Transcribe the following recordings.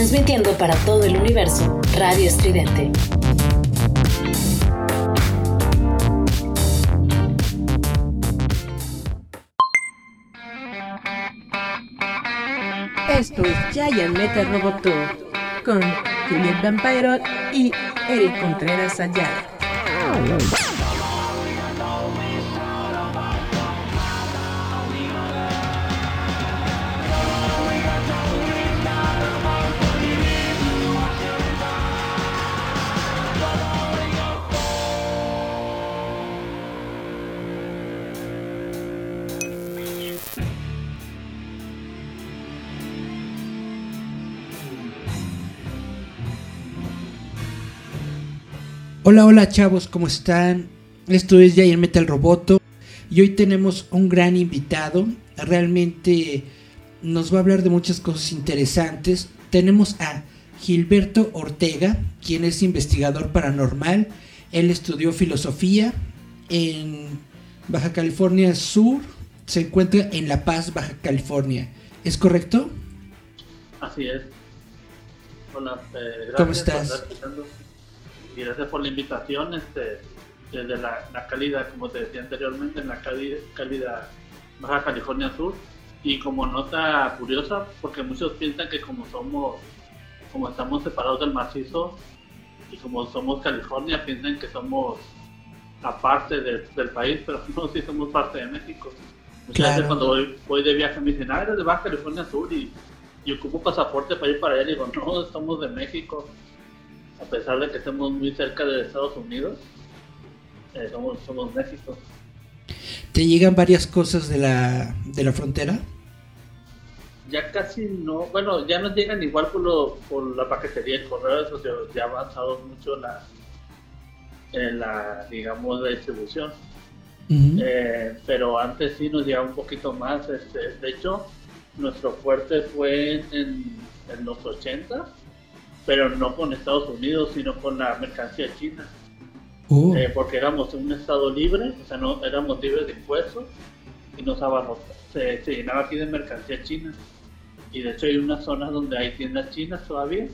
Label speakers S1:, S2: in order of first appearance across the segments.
S1: transmitiendo para todo el universo Radio Estridente.
S2: Esto es Giant Metal Robot Tour con Juliet Vampiro y Eric Contreras Ayala.
S3: Hola, hola chavos, ¿cómo están? Esto es Giant Metal Roboto y hoy tenemos un gran invitado. Realmente nos va a hablar de muchas cosas interesantes. Tenemos a Gilberto Ortega, quien es investigador paranormal. Él estudió filosofía en Baja California Sur. Se encuentra en La Paz, Baja California. ¿Es correcto?
S4: Así es. Hola, eh, gracias
S3: ¿Cómo
S4: por
S3: estás?
S4: estar escuchando. Y gracias por la invitación. Este, desde la, la cálida, como te decía anteriormente, en la cálida, cálida Baja California Sur. Y como nota curiosa, porque muchos piensan que como somos, como estamos separados del macizo y como somos California, piensan que somos aparte de- del país, pero no, sí somos parte de México. Muchas
S3: Claro.
S4: veces cuando voy, voy de viaje me dicen, ah, eres de Baja California Sur y, y ocupo pasaporte para ir para allá. Y digo, no, somos de México. A pesar de que estemos muy cerca de Estados Unidos, eh, somos, somos México.
S3: ¿Te llegan varias cosas de la, de la frontera?
S4: Ya casi no, bueno, ya nos llegan igual por, lo, por la paquetería, el correo, eso ya, ha avanzado mucho la, en la, digamos, la distribución. Eh, pero antes sí nos llegaba un poquito más. Este, de hecho, nuestro fuerte fue en, en los 80, pero no con Estados Unidos, sino con la mercancía china.
S3: Oh,
S4: Eh, porque éramos un estado libre, o sea, no éramos libres de impuestos y nos abarrotaba, se, se llenaba aquí de mercancía china. Y de hecho hay unas zonas donde hay tiendas chinas todavía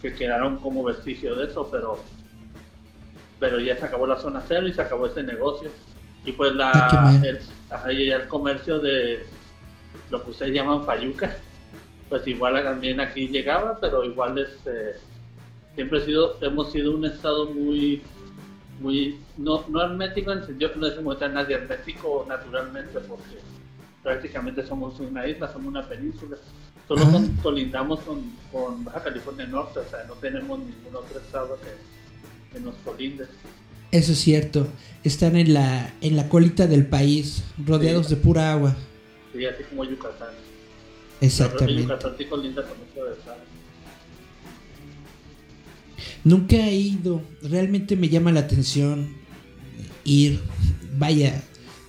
S4: que quedaron como vestigio de eso, pero pero ya se acabó la zona cero y se acabó ese negocio. Y pues la el, el comercio de lo que ustedes llaman fayuca, pues igual también aquí llegaba, pero igual este siempre he sido, hemos sido un estado muy muy no, no hermético en el sentido que no decimos que nadie hermético naturalmente porque prácticamente somos una isla, somos una península. Solo con- colindamos con, con Baja California Norte, o sea, no tenemos ningún otro estado que, que nos colinde.
S3: eso es cierto. Están en la, en la colita del país, rodeados
S4: Sí.
S3: de pura agua.
S4: Sería así como Yucatán.
S3: Exactamente.
S4: Yucatán colinda con.
S3: Nunca he ido. Realmente me llama la atención ir. Vaya,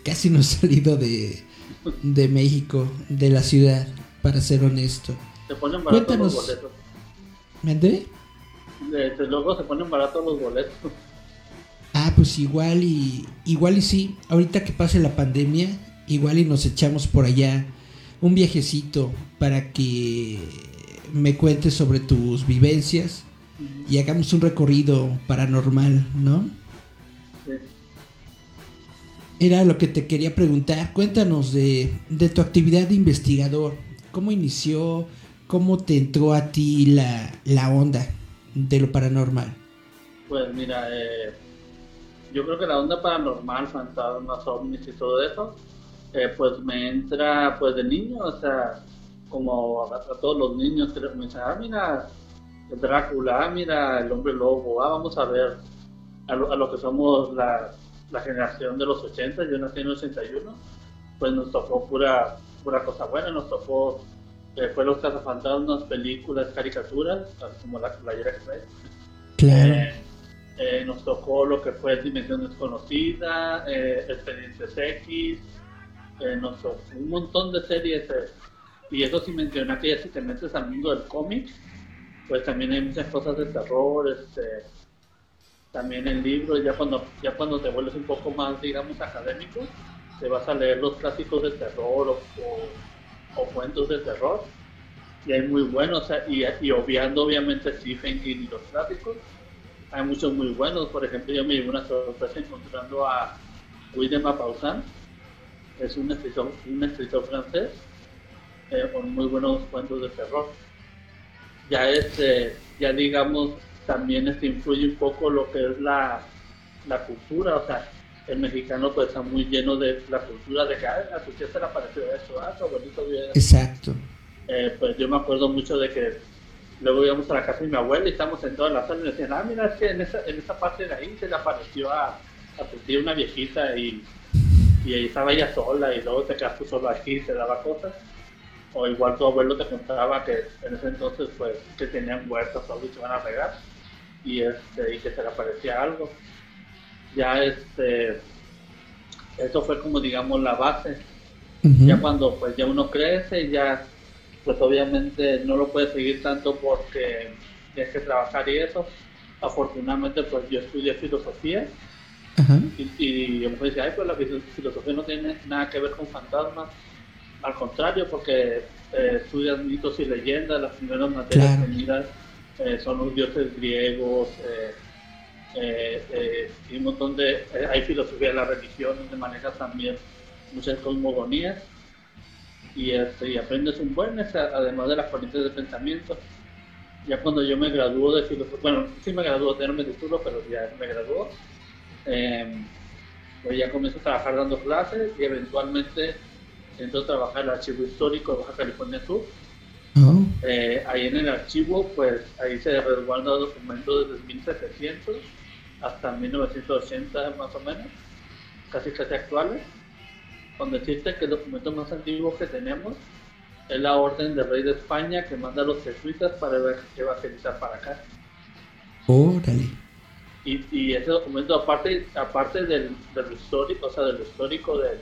S3: casi no he salido de, de México, de la ciudad, para ser honesto.
S4: Se ponen baratos
S3: Cuéntanos.
S4: los boletos.
S3: ¿Mandé?
S4: Desde luego se ponen baratos los boletos.
S3: Ah, pues igual y igual y sí. Ahorita que pase la pandemia, igual y nos echamos por allá un viajecito para que me cuentes sobre tus vivencias y hagamos un recorrido paranormal, ¿no?
S4: Sí.
S3: Era lo que te quería preguntar. Cuéntanos de, de tu actividad de investigador. ¿Cómo inició? ¿Cómo te entró a ti la, la onda de lo paranormal?
S4: Pues mira, eh, yo creo que la onda paranormal, fantasmas, ovnis y todo eso, eh, pues me entra pues de niño, o sea, como a, a todos los niños que me dicen, ah, mira, el Drácula, ah, mira, el hombre lobo, ah, vamos a ver a lo, a lo que somos la, la generación de los 80, yo nací en el 81, pues nos tocó pura, pura cosa buena, nos tocó, eh, fue los cazafantasmas, películas, caricaturas, como la playera que trae.
S3: Claro.
S4: Eh, eh, nos tocó lo que fue Dimensión Desconocida, eh, Expedientes X, un montón de series. eh, y eso sin mencionar que ya si te metes al mundo del cómic, pues también hay muchas cosas de terror, este, también en libros, ya cuando, ya cuando te vuelves un poco más, digamos, académico, te vas a leer los clásicos de terror o, o- o cuentos de terror. y hay muy buenos, y, y obviando obviamente Stephen King y los clásicos, hay muchos muy buenos. Por ejemplo, yo me llevo una sorpresa encontrando a William Maupassant, es un escritor, un escritor francés eh, con muy buenos cuentos de terror. Ya este, ya digamos, también este influye un poco lo que es la, la cultura, o sea, el mexicano pues está muy lleno de la cultura de que a tu tía se le apareció eso, ah, tu abuelito
S5: Exacto.
S4: Eh, pues yo me acuerdo mucho de que luego íbamos a la casa de mi abuela y estábamos en la sala y me decían, ah, mira, es que en esa, en esa parte de ahí se le apareció a, a tu tía una viejita y, y ahí estaba ella sola y luego te quedaste solo aquí y te daba cosas. O igual tu abuelo te contaba que en ese entonces pues que tenían huertas o y se iban a regar y, este, y que se le aparecía algo. Ya este, eso fue como digamos la base. Ya cuando pues ya uno crece, ya pues obviamente no lo puede seguir tanto porque tienes que trabajar y eso. Afortunadamente, pues yo estudié filosofía y, y yo me decía, ay, pues la filosofía no tiene nada que ver con fantasmas. Al contrario, porque eh, estudias mitos y leyendas, las primeras materias claro. eh, son los dioses griegos, eh, eh, y un montón de... hay filosofía de la religión, donde manejas también muchas cosmogonías y, este, y aprendes un buen, además de las corrientes de pensamiento. Ya cuando yo me graduó de filosofía, bueno, sí me graduó, de mi título, pero ya me graduó, eh, pues ya comienzo a trabajar dando clases y eventualmente entro a trabajar en el archivo histórico de Baja California Sur. Oh. Eh, ahí en el archivo, pues ahí se resguardan documentos desde 1700 hasta 1980 más o menos, casi casi actuales con decirte que el documento más antiguo que tenemos es la orden del rey de España que manda a los jesuitas para evangelizar para acá.
S5: Órale.
S4: Y, ese documento, aparte, aparte del, del, histórico, o sea, del histórico del,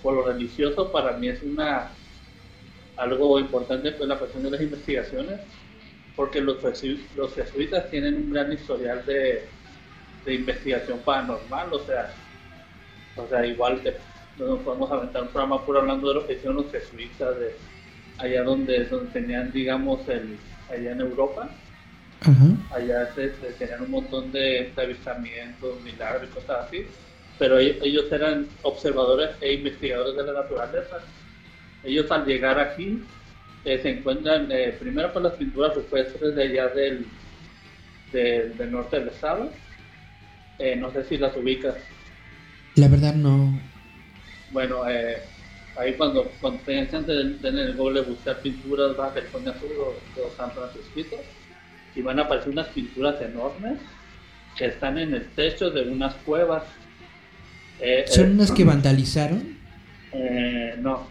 S4: por lo religioso, para mí es una algo importante pues la cuestión de las investigaciones, porque los, jesuitas tienen un gran historial de, de investigación paranormal, o sea, o sea, igual te, no nos podemos aventar un programa puro hablando de lo que hicieron los jesuitas de allá donde, donde tenían, digamos, el, allá en Europa. Allá se, tenían un montón de, avistamientos, milagros y cosas así. Pero ellos, eran observadores e investigadores de la naturaleza. Ellos al llegar aquí eh, se encuentran eh, primero con las pinturas rupestres de allá del, del norte del estado. Eh, no sé si las ubicas.
S5: La verdad no,
S4: bueno, ahí cuando, cuando tengan chance de tener el Google buscar pinturas Baja California Sur o, o San Francisco, y van a aparecer unas pinturas enormes que están en el techo de unas cuevas.
S5: Eh, ¿Son eh, unas que vandalizaron?
S4: no,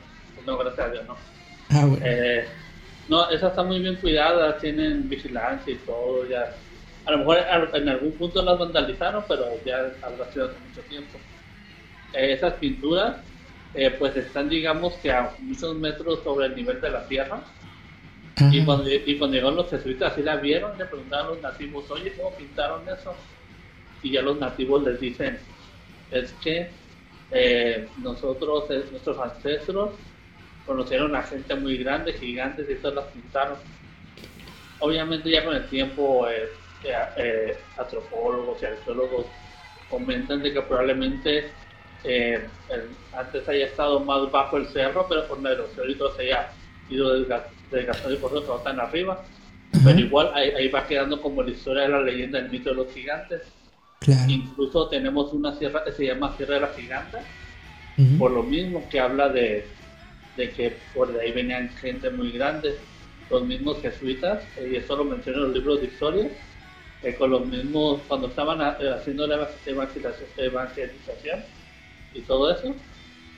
S4: no, gracias a Dios, no.
S5: Ah, bueno.
S4: no, esas están muy bien cuidadas, tienen vigilancia y todo, ya. A lo mejor en algún punto las vandalizaron, pero ya habrá sido hace mucho tiempo. esas pinturas eh, pues están digamos que a muchos metros sobre el nivel de la tierra. Y cuando, y cuando llegaron los jesuitas así la vieron, le preguntaron a los nativos, oye, ¿cómo pintaron eso? Y ya los nativos les dicen, es que eh, nosotros, eh, nuestros ancestros, conocieron a gente muy grande, gigantes, y todas las pintaron. Obviamente ya con el tiempo antropólogos y arqueólogos comentan de que probablemente eh, antes haya estado más bajo el cerro, pero por la erosión se haya ido desgastando y por eso está tan arriba. Pero igual ahí, va quedando como la historia de la leyenda del mito de los gigantes. Incluso tenemos una sierra que se llama Sierra de la Giganta, por lo mismo que habla de, de que por ahí venían gente muy grande, los mismos jesuitas, y eso lo mencionan en los libros de historia, que con los mismos, cuando estaban eh, haciendo la evangelización, y todo eso,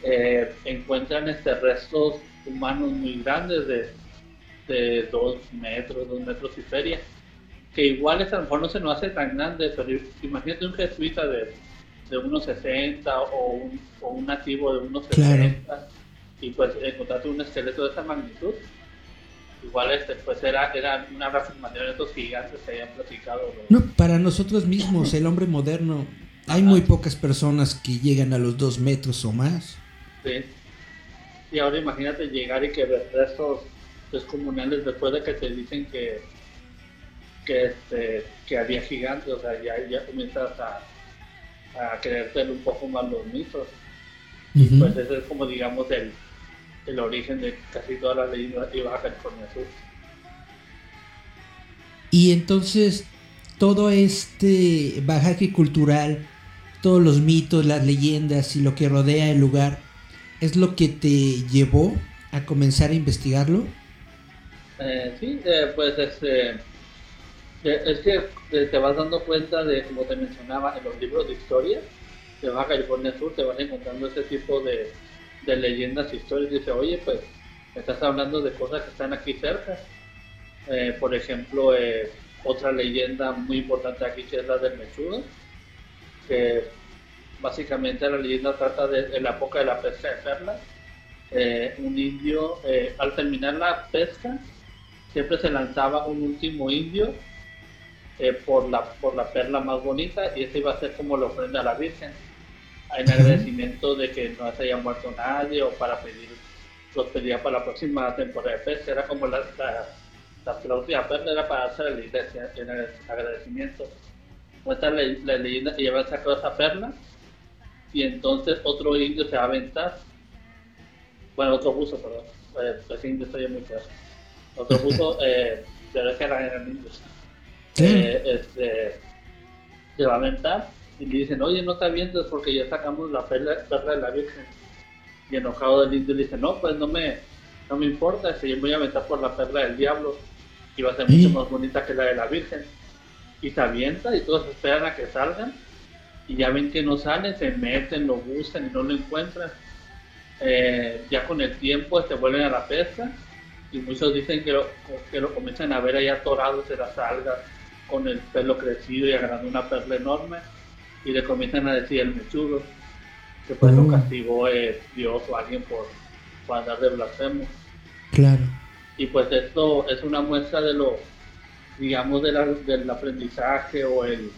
S4: eh, encuentran este restos humanos muy grandes de, de dos metros, dos metros y feria, que igual a lo mejor no se nos hace tan grande, pero imagínate un jesuita de, de unos 60 o un, o un nativo de unos 60 y pues encontrarte un esqueleto de esa magnitud. Igual este, pues era, era una reafirmación de estos gigantes que habían platicado.
S5: No, para nosotros mismos, el hombre moderno, hay muy pocas personas que llegan a los dos metros o más.
S4: Sí. Y ahora imagínate llegar y que ver restos descomunales después de que te dicen que que este que había gigantes, o sea, ya, ya comienzas a, a creerte un poco más los mitos.
S5: Ujú.
S4: Pues ese es como digamos el, el origen de casi todas las leyendas de Baja California Sur.
S5: Y entonces todo este bagaje cultural, todos los mitos, las leyendas y lo que rodea el lugar, ¿es lo que te llevó a comenzar a investigarlo?
S4: Eh, sí, eh, pues este, eh, es que eh, te vas dando cuenta de, como te mencionaba, en los libros de historia de Baja California Sur te vas encontrando ese tipo de, de leyendas, historias. Dice, oye, pues estás hablando de cosas que están aquí cerca. Por ejemplo, otra leyenda muy importante aquí que es la del Mechudo, que básicamente la leyenda trata de, la época de la pesca de perlas. Eh, un indio, al terminar la pesca, siempre se lanzaba un último indio eh, por, la, por la perla más bonita y ese iba a ser como la ofrenda a la Virgen, en agradecimiento de que no se haya muerto nadie o para pedir, los pedía para la próxima temporada de pesca, era como la, la, la, la última perla era para hacer a la iglesia en agradecimiento. Cuenta la, la leyenda que lleva sacado esa perla y entonces otro indio se va a aventar, bueno, otro buzo, perdón, ese indio estoy muy claro. Otro buzo, eh, es que eran, eran indios eh, este, se va a aventar y le dicen, oye, no te avientes porque ya sacamos la perla, perla de la Virgen. Y enojado el indio le dice, no, pues no me, no me importa, si yo me voy a aventar por la perla del diablo y va a ser
S5: ¿Sí?
S4: mucho más bonita que la de la Virgen. Y se avienta y todos esperan a que salgan y ya ven que no salen, se meten, lo buscan y no lo encuentran. Eh, ya con el tiempo se vuelven a la pesca y muchos dicen que lo, que lo comienzan a ver ahí atorados en las algas con el pelo crecido y agarrando una perla enorme y le comienzan a decir el mechudo que pues
S5: Oh.
S4: lo castigó eh, Dios o alguien por, por andar de blasfemo
S5: Claro.
S4: y pues esto es una muestra de lo digamos de la- del aprendizaje o el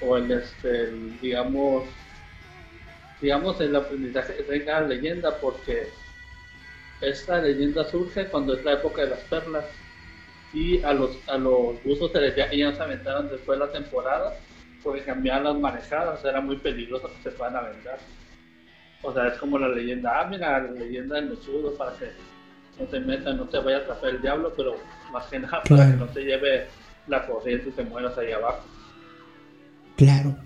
S4: o el este el, digamos digamos el aprendizaje que trae cada leyenda porque esta leyenda surge cuando es la época de las perlas y a los a los buzos se les ya se aventaron después de la temporada porque cambiaban las manejadas era muy peligroso que se puedan aventar o sea es como la leyenda ah mira la leyenda del mechudo para que no te metas no te vaya a atrapar el diablo pero más que nada para
S5: Claro.
S4: que no te lleve la corriente y te mueras ahí abajo
S5: Claro.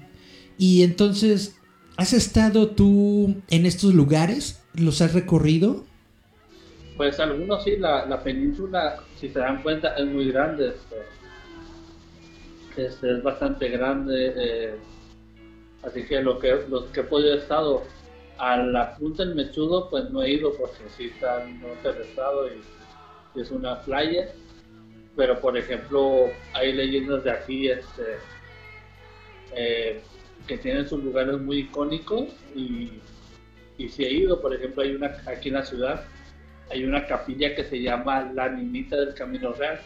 S5: Y entonces, ¿has estado tú en estos lugares? ¿Los has recorrido?
S4: Pues algunos sí, la, la península, si se dan cuenta, es muy grande. Este, Este, es bastante grande. eh, así que lo que los que he podido estado a la punta del Mechudo, pues no he ido porque sí está al norte del estado y, es una playa. Pero por ejemplo, hay leyendas de aquí este, eh, que tienen sus lugares muy icónicos y, y sí he ido. Por ejemplo, hay una aquí en la ciudad hay una capilla que se llama la Nimita del Camino Real.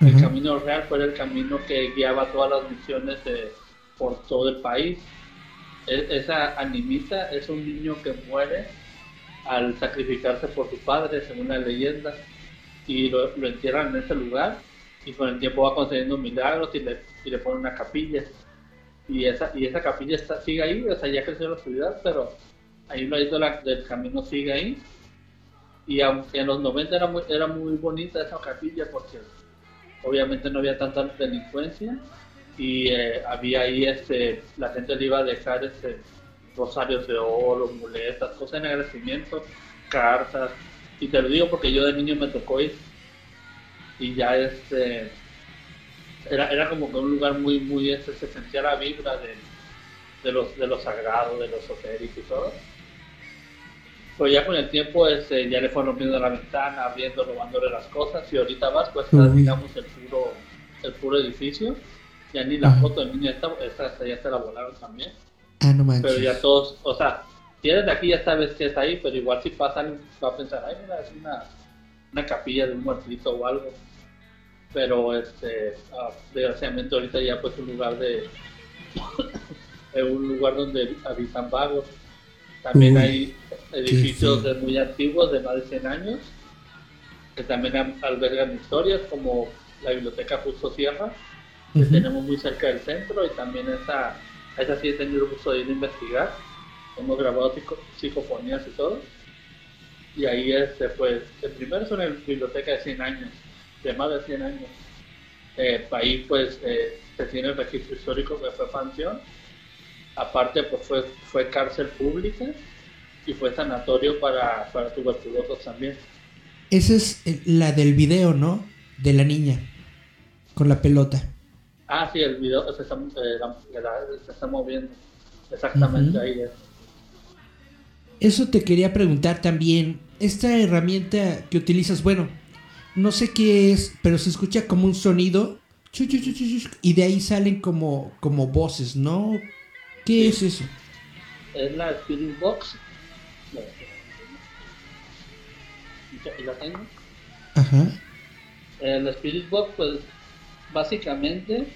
S4: El. Camino Real fue el camino que guiaba todas las misiones de- por todo el país. E- esa animita es un niño que muere al sacrificarse por su padre, según la leyenda, y lo, lo entierran en ese lugar y con el tiempo va concediendo milagros y le, y le ponen una capilla. Y esa, y esa capilla está, sigue ahí, o sea, ya creció la ciudad, pero ahí lo de la- del camino sigue ahí y aunque en los 90 era muy, era muy bonita esa capilla porque obviamente no había tanta delincuencia y eh, había ahí este la gente le iba a dejar este rosarios de oro, muletas, cosas en agradecimiento, cartas. Y te lo digo porque yo de niño me tocó ir. Y ya este era, era como que un lugar muy muy este, se sentía la vibra de, de los de lo sagrado, de lo esotérico y todo pero ya con el tiempo este, ya le fueron rompiendo la ventana, abriendo, robándole las cosas y ahorita vas pues está, digamos el puro, el puro edificio. Ya ni la
S5: Ajá.
S4: foto del niño esta, esta, ya se la volaron también.
S5: Ah, no manches.
S4: Pero ya todos, o sea, si eres de aquí ya sabes que está ahí, pero igual si pasan va a pensar, ay mira, es una, una capilla de un muertito o algo. Pero este, ah, desgraciadamente ahorita ya pues un lugar de es un lugar donde habitan vagos. También
S5: Uy,
S4: hay edificios muy antiguos, de más de 100 años, que también albergan historias como la biblioteca Justo Sierra, que tenemos muy cerca del centro y también esa, esa sí he tenido gusto de ir a investigar. Hemos grabado psicofonías y todo. Y ahí este, pues, el primero es una biblioteca de 100 años, de más de 100 años. Eh, ahí pues eh, se tiene el registro histórico que fue pensión. Aparte pues fue, fue cárcel pública y fue sanatorio para, para tuberculosos también.
S3: Esa es la del video, ¿no? De la niña con la pelota.
S4: Ah, sí, el video se está, eh, se está moviendo. Exactamente ahí es.
S3: Eso te quería preguntar también. Esta herramienta que utilizas, bueno, no sé qué es, pero se escucha como un sonido. Y de ahí salen como, como voces, ¿no? ¿Qué es eso?
S4: Es la Spirit Box. ¿Y la tengo? Ajá. El Spirit Box, pues básicamente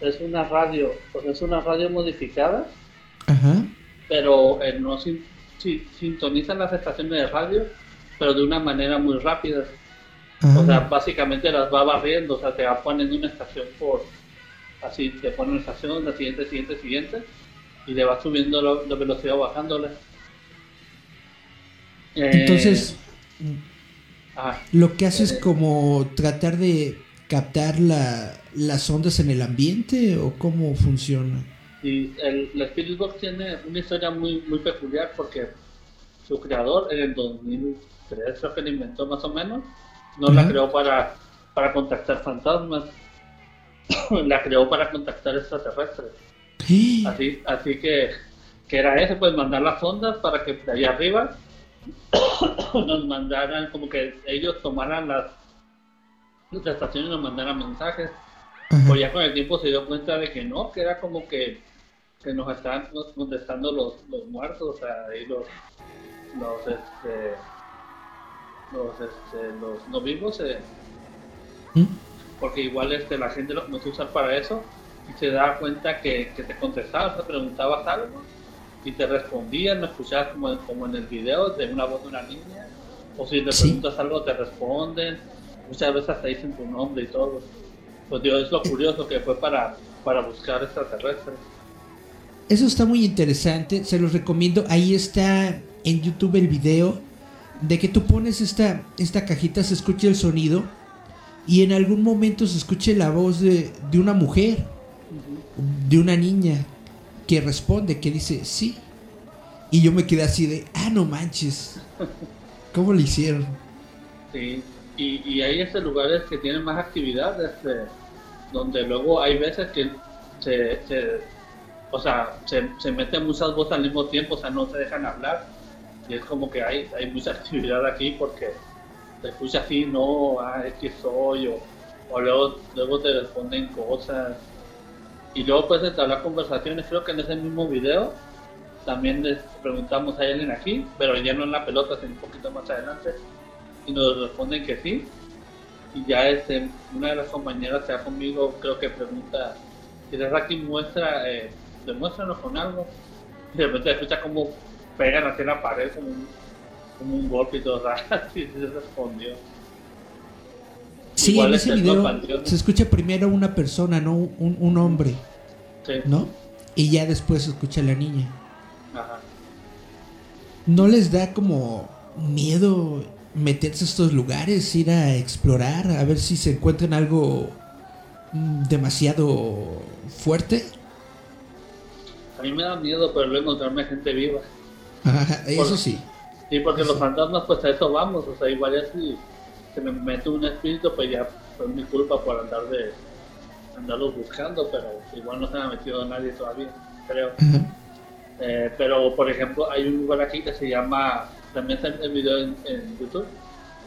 S4: es una radio, pues es una radio modificada, Ajá. pero eh, no sintonizan las estaciones de radio, pero de una manera muy rápida. O sea, básicamente las va barriendo, o sea, te va poniendo una estación por, así, te pone una estación, la siguiente, siguiente, siguiente, y le va subiendo la, velocidad bajándola.
S3: Entonces, lo que hace es eh, como tratar de captar la, las ondas en el ambiente o cómo funciona?
S4: Sí, el, la Spirit Box tiene una historia muy, muy peculiar porque su creador en el 2003 creo que la inventó más o menos, no la creó para, para contactar fantasmas, la creó para contactar extraterrestres. Así, así que, que era eso, pues mandar las ondas para que de allá arriba nos mandaran, como que ellos tomaran las las estaciones nos mandaran mensajes. Pues ya con el tiempo se dio cuenta de que no, que era como que, que nos estaban contestando los, los muertos, o sea, ahí los, los, este, los, este, los no vivos, eh, ¿Mm? Porque igual este, la gente lo comenzó a usar para eso y se daba cuenta que, que te contestabas, te preguntabas algo y te respondían, me escuchabas como, como en el video de una voz de una niña, o si te preguntas algo te responden muchas veces hasta dicen tu nombre y todo. Pues Dios, es lo curioso que fue para, para buscar extraterrestres.
S3: Eso está muy interesante, se los recomiendo. Ahí está en YouTube el video de que tú pones esta, esta cajita, se escucha el sonido y en algún momento se escuche la voz de, de una mujer, de una niña, que responde, que dice sí. Y yo me quedé así de, ah, no manches. ¿Cómo lo hicieron?
S4: Sí, y, hay estos lugares que tienen más actividad, este, donde luego hay veces que se, se o sea, se, se, meten muchas voces al mismo tiempo, o sea, no se dejan hablar. Y es como que hay, hay mucha actividad aquí porque te escucha así, no, ah, es que soy, o, o luego, luego te responden cosas. Y luego puedes hablar conversaciones, creo que en ese mismo video también les preguntamos a alguien aquí, pero ya no en la pelota, sino un poquito más adelante y nos responden que sí. Y ya este, una de las compañeras que conmigo creo que pregunta, si Raki muestra, eh, demuéstranos con algo. Y de repente escucha como pegan hacia la pared como un, como un golpe y todo, así se respondió.
S3: Sí, en ese este, video se escucha primero una persona, no un, un hombre. Sí. ¿No? Y ya después se escucha la niña. Ajá. ¿No les da como miedo meterse a estos lugares, ir a explorar, a ver si se encuentran algo mm, demasiado fuerte?
S4: A mí me da miedo, pero luego encontrarme gente viva.
S3: eso sí.
S4: Sí, porque los fantasmas, pues a eso vamos. O sea, igual ya si se me mete un espíritu, pues ya fue mi culpa por andar de andarlos buscando, pero igual no se me ha metido nadie todavía, creo. Eh, pero, por ejemplo, hay un lugar aquí que se llama también está el video en, YouTube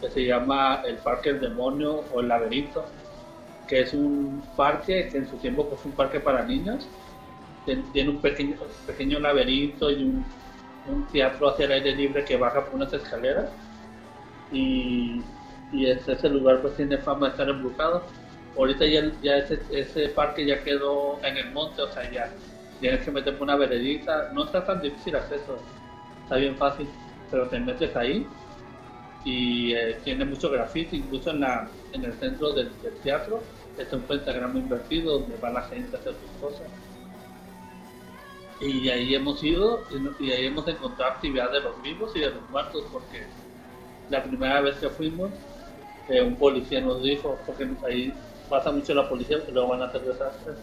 S4: que se llama el Parque del Demonio o el Laberinto, que es un parque que en su tiempo fue un parque para niños. Tiene un pequeño, pequeño laberinto y un, teatro hacia el aire libre que baja por unas escaleras. Y, y ese, lugar pues tiene fama de estar embrujado. Ahorita ya, ya ese, ese parque ya quedó en el monte, o sea, ya tienes que meter por una veredita. No está tan difícil acceso, está bien fácil pero te metes ahí y eh, tiene mucho graffiti, incluso en, la, en el centro del, del teatro está un pentagrama invertido donde va la gente a hacer sus cosas. Y ahí hemos ido y, y ahí hemos encontrado actividad de los vivos y de los muertos porque la primera vez que fuimos eh, un policía nos dijo, porque ahí pasa mucho la policía que luego van a hacer desastres.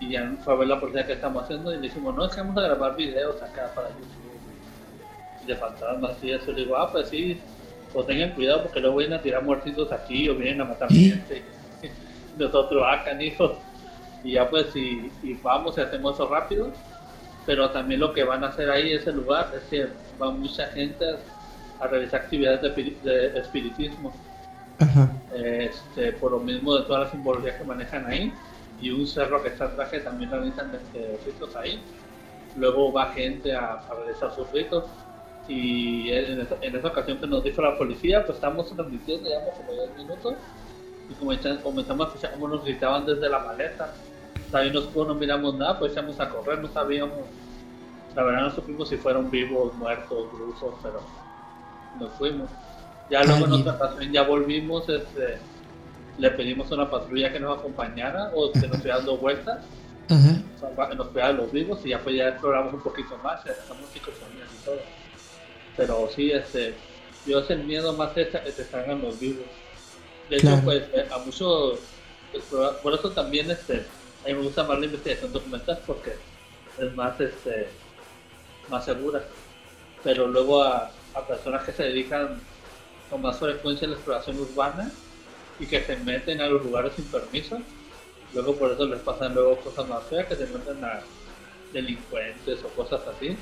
S4: Y ya fue a ver la policía que estamos haciendo y le dijimos, no, es que vamos a grabar videos acá para YouTube de fantasmas y eso. Le digo, ah, pues sí, pues tengan cuidado porque luego vienen a tirar muertitos aquí o vienen a matar
S5: ¿Sí?
S4: gente. Nosotros, ah, canijos. Y ya pues, y vamos y hacemos eso rápido. Pero también lo que van a hacer ahí, ese lugar, es que va mucha gente a, a realizar actividades de, espiri- de espiritismo.
S5: Ajá.
S4: Este, por lo mismo de todas las simbologías que manejan ahí y un cerro que está atrás que también realizan este, ritos ahí. Luego va gente a, a realizar sus ritos y en esa, en esa ocasión que nos dijo la policía, pues estamos transmitiendo, llevamos como 10 minutos y comenzamos, comenzamos a escuchar cómo nos gritaban desde la maleta. También nosotros no miramos nada, pues echamos a correr, no sabíamos, la verdad no supimos si fueron vivos, muertos, rusos, pero nos fuimos. Ya luego en otra ocasión ya volvimos, este, le pedimos a una patrulla que nos acompañara o que nos fuera dando vueltas, sea, que nos fuera los vivos y ya pues ya exploramos un poquito más, estamos psicofonías y todo. Pero sí, este, yo es el miedo más es que te salgan los vivos. De hecho,
S5: Claro.
S4: pues eh, a muchos, explora- por eso también este, a mí me gusta más la investigación documental porque es más, este, más segura. Pero luego a, a personas que se dedican con más frecuencia a la exploración urbana y que se meten a los lugares sin permiso, luego por eso les pasan luego cosas más feas, que se meten a delincuentes o cosas así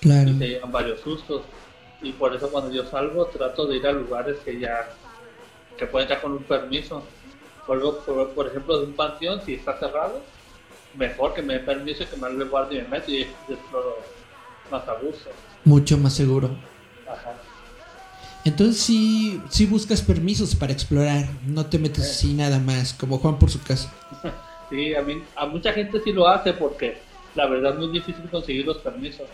S5: Claro.
S4: y se llevan varios sustos. Y por eso cuando yo salgo trato de ir a lugares que ya que pueden estar con un permiso. Por, por, por ejemplo, de un panteón, si está cerrado, mejor que me dé permiso que me el guardia y me meto y exploro más a gusto.
S5: Mucho más seguro.
S4: Ajá.
S5: Entonces sí, sí buscas permisos para explorar, no te metes así nada más, como Juan por su casa.
S4: Sí, a, mí, a mucha gente sí lo hace porque la verdad es muy difícil conseguir los permisos.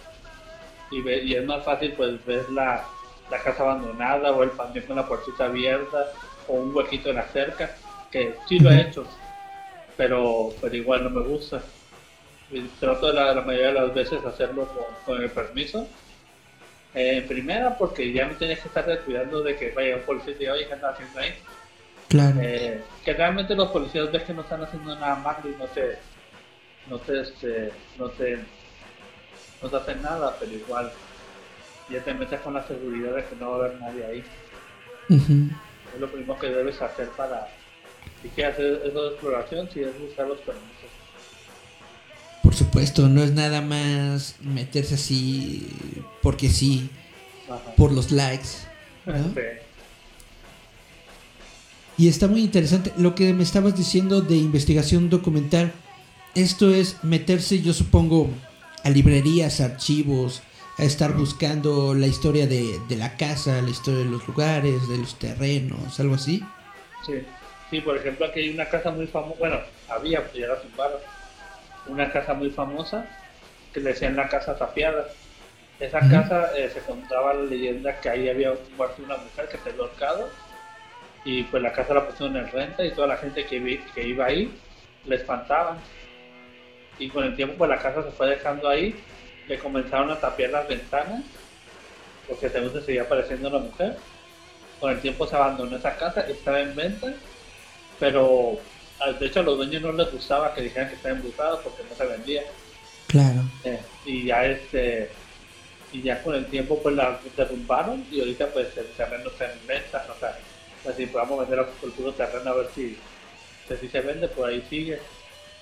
S4: Y, ve- y es más fácil pues ver la, la casa abandonada o el panteón con la puertita abierta o un huequito en la cerca, que sí lo he hecho, pero, pero igual no me gusta. Y trato la, la mayoría de las veces hacerlo con, con el permiso. Eh, en primera porque ya no tienes que estar cuidando de que vaya un policía y diga, oye, ¿qué estás haciendo ahí?
S5: Claro.
S4: Eh, que realmente los policías ves que no están haciendo nada malo y no te no te este, no te no te hacen nada pero igual ya te metes con la seguridad de que no va a haber nadie ahí
S5: Ujú.
S4: es lo primero que debes hacer para si quieres hacer de exploración si es buscar los permisos
S5: Por supuesto, no es nada más meterse así porque sí,
S4: Ajá.
S5: por los likes. ¿no?
S4: Sí.
S5: Y está muy interesante lo que me estabas diciendo de investigación documental. Esto es meterse, yo supongo, a librerías, archivos, a estar buscando la historia de, de la casa, la historia de los lugares, de los terrenos, algo así.
S4: Sí, sí, por ejemplo, aquí hay una casa muy famosa, bueno, había, pues ya la tumbaron, una casa muy famosa que le decían la casa tapiada. Esa casa eh, se contaba la leyenda que ahí había muerto una mujer que se había ahorcado y pues la casa la pusieron en renta y toda la gente que, vi- que iba ahí le espantaban. Y con el tiempo pues la casa se fue dejando ahí, le comenzaron a tapiar las ventanas porque según se seguía apareciendo la mujer con el tiempo se abandonó esa casa, estaba en venta, pero ah, de hecho a los dueños no les gustaba que dijeran que estaba embrujada porque no se vendía.
S5: Claro.
S4: Eh, y ya este y ya con el tiempo pues la derrumbaron y ahorita pues el terreno está en venta, o sea, si podamos vender el puro terreno a ver si, si se vende, por ahí sigue.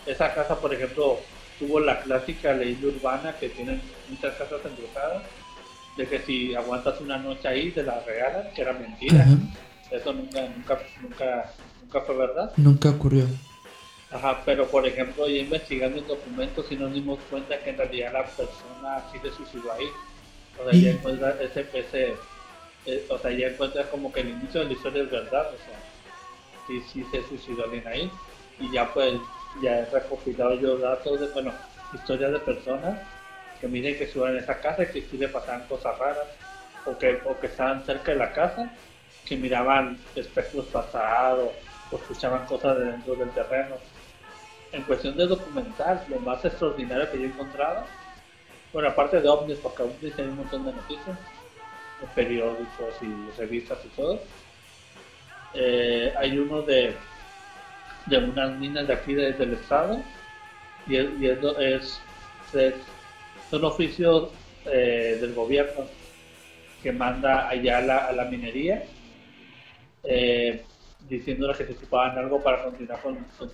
S4: Esa casa, por ejemplo, tuvo la clásica leyenda urbana que tienen muchas casas embrujadas, de que si aguantas una noche ahí te la regalan, que era mentira. Eso nunca, nunca, nunca, nunca fue verdad.
S5: Nunca ocurrió.
S4: Ajá, pero por ejemplo, ya investigando en documentos y nos dimos cuenta que en realidad la persona sí se suicidó ahí. O sea, ya encuentras ese, ese, eh, o sea, ya encuentras como que el inicio de la historia es verdad, o sea, sí, sí se suicidó alguien ahí. Y ya pues, ya he recopilado yo datos de, bueno, historias de personas que miren que estuvieron en esa casa y que sí le pasaban cosas raras. o que, o que estaban cerca de la casa, que miraban espectros pasados o escuchaban cosas de dentro del terreno. En cuestión de documental, lo más extraordinario que yo he encontrado, bueno, aparte de ovnis, porque ovnis hay un montón de noticias, de periódicos y revistas y todo, eh, hay uno de, de unas minas de aquí de- del estado, y es, y es, son oficios eh, del gobierno que manda allá la, a la minería eh, diciéndole que se ocupaban algo para continuar con, su,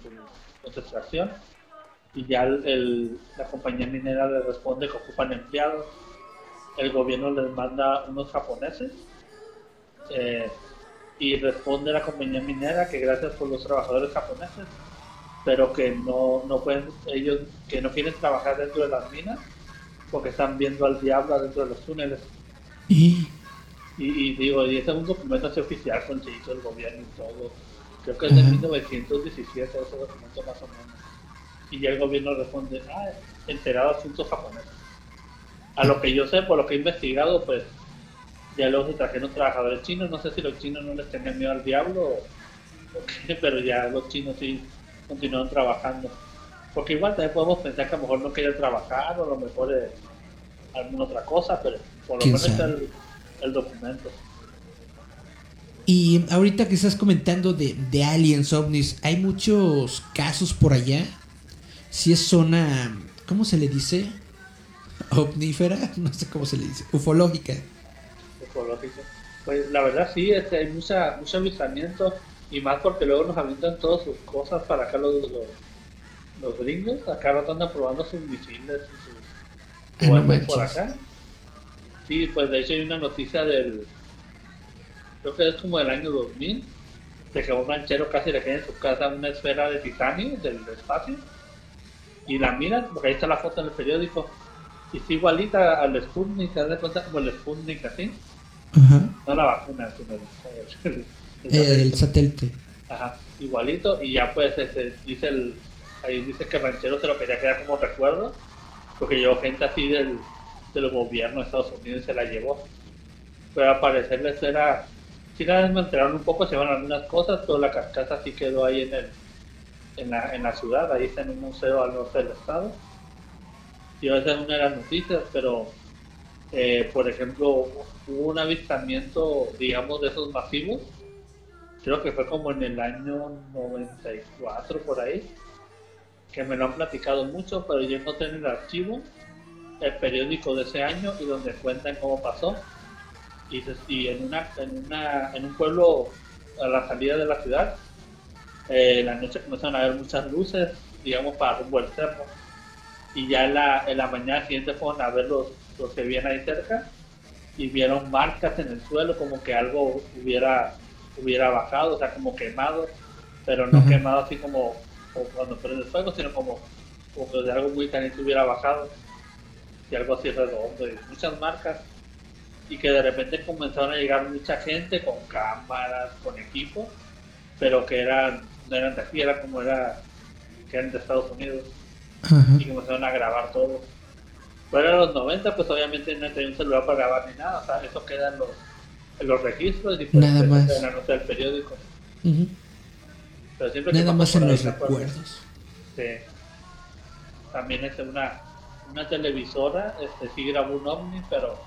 S4: con extracción. Y ya el- la compañía minera le responde que ocupan empleados. El gobierno les manda unos japoneses eh, y responde la compañía minera que gracias por los trabajadores japoneses pero que no, no pueden ellos que no quieren trabajar dentro de las minas porque están viendo al diablo dentro de los túneles.
S5: Y
S4: y, y digo, y ese es un documento así oficial con del gobierno y todo. Creo que es de
S5: Ajá.
S4: 1917 ese documento más o menos. Y ya el gobierno responde, ah, enterado asuntos japoneses. A lo que yo sé, por lo que he investigado, pues ya luego se trajeron trabajadores chinos. No sé si los chinos no les tenían miedo al diablo o, o qué, pero ya los chinos sí continúan trabajando. Porque igual también podemos pensar que a lo mejor no querían trabajar o a lo mejor es alguna otra cosa, pero por lo
S5: ¿Quién
S4: menos el, el documento.
S5: Y ahorita que estás comentando de, de aliens, ovnis, hay muchos casos por allá. Si es zona, ¿cómo se le dice? Omnífera, no sé cómo se le dice, ufológica.
S4: ecológico. Pues la verdad sí, este, hay mucha, mucho avistamiento y más porque luego nos avientan todas sus cosas para acá los, los, los gringos, acá rato andan probando sus misiles y sus
S5: Ah, no
S4: por acá. Sí, pues de hecho hay una noticia del, creo que es como del año 2000, de que un ranchero casi le queda en su casa una esfera de titanio del espacio y la miran, porque ahí está la foto en el periódico, y está igualita al Sputnik, ¿te das cuenta? Como el Sputnik así.
S5: Ajá.
S4: No la vacuna, sino el, el-
S5: Eh, el satélite.
S4: Ajá, igualito. Y ya pues este, dice el, ahí dice que el ranchero se lo quería quedar como recuerdo, porque llevó gente así del, del gobierno de Estados Unidos se la llevó. Pero al parecer era, sí la desmantelaron un poco, se llevaron algunas cosas, pero la carcasa sí quedó ahí en el, en la, en la ciudad, ahí está en un museo al norte del estado. Y esa es una de las noticias, pero eh, por ejemplo, hubo un avistamiento, digamos, de esos masivos, creo que fue como en el año 94 por ahí, que me lo han platicado mucho, pero yo encontré en el archivo el periódico de ese año y donde cuentan cómo pasó. Y, se- y en, una, en, una, en un pueblo a la salida de la ciudad, eh, en la noche comenzaron a ver muchas luces, digamos, para rumbo al cerro. Y ya en la, en la mañana siguiente fueron a ver los, los que vivían ahí cerca y vieron marcas en el suelo como que algo hubiera hubiera bajado, o sea, como quemado, pero no quemado así como, como cuando prende el fuego, sino como, como que de algo muy caliente hubiera bajado y algo así redondo y muchas marcas y que de repente comenzaron a llegar mucha gente con cámaras, con equipo, pero que eran no eran de aquí, era como era que eran de Estados Unidos
S5: Ajá.
S4: y comenzaron a grabar todo. Pero en los 90, pues obviamente no tenía un celular para grabar ni nada, o sea, eso queda en los, en los registros y pues
S5: Nada más.
S4: en la nota del periódico. Pero siempre
S5: Nada más en los
S4: acuerdo.
S5: recuerdos.
S4: Sí. También es una, una televisora, este sí grabó un ovni, pero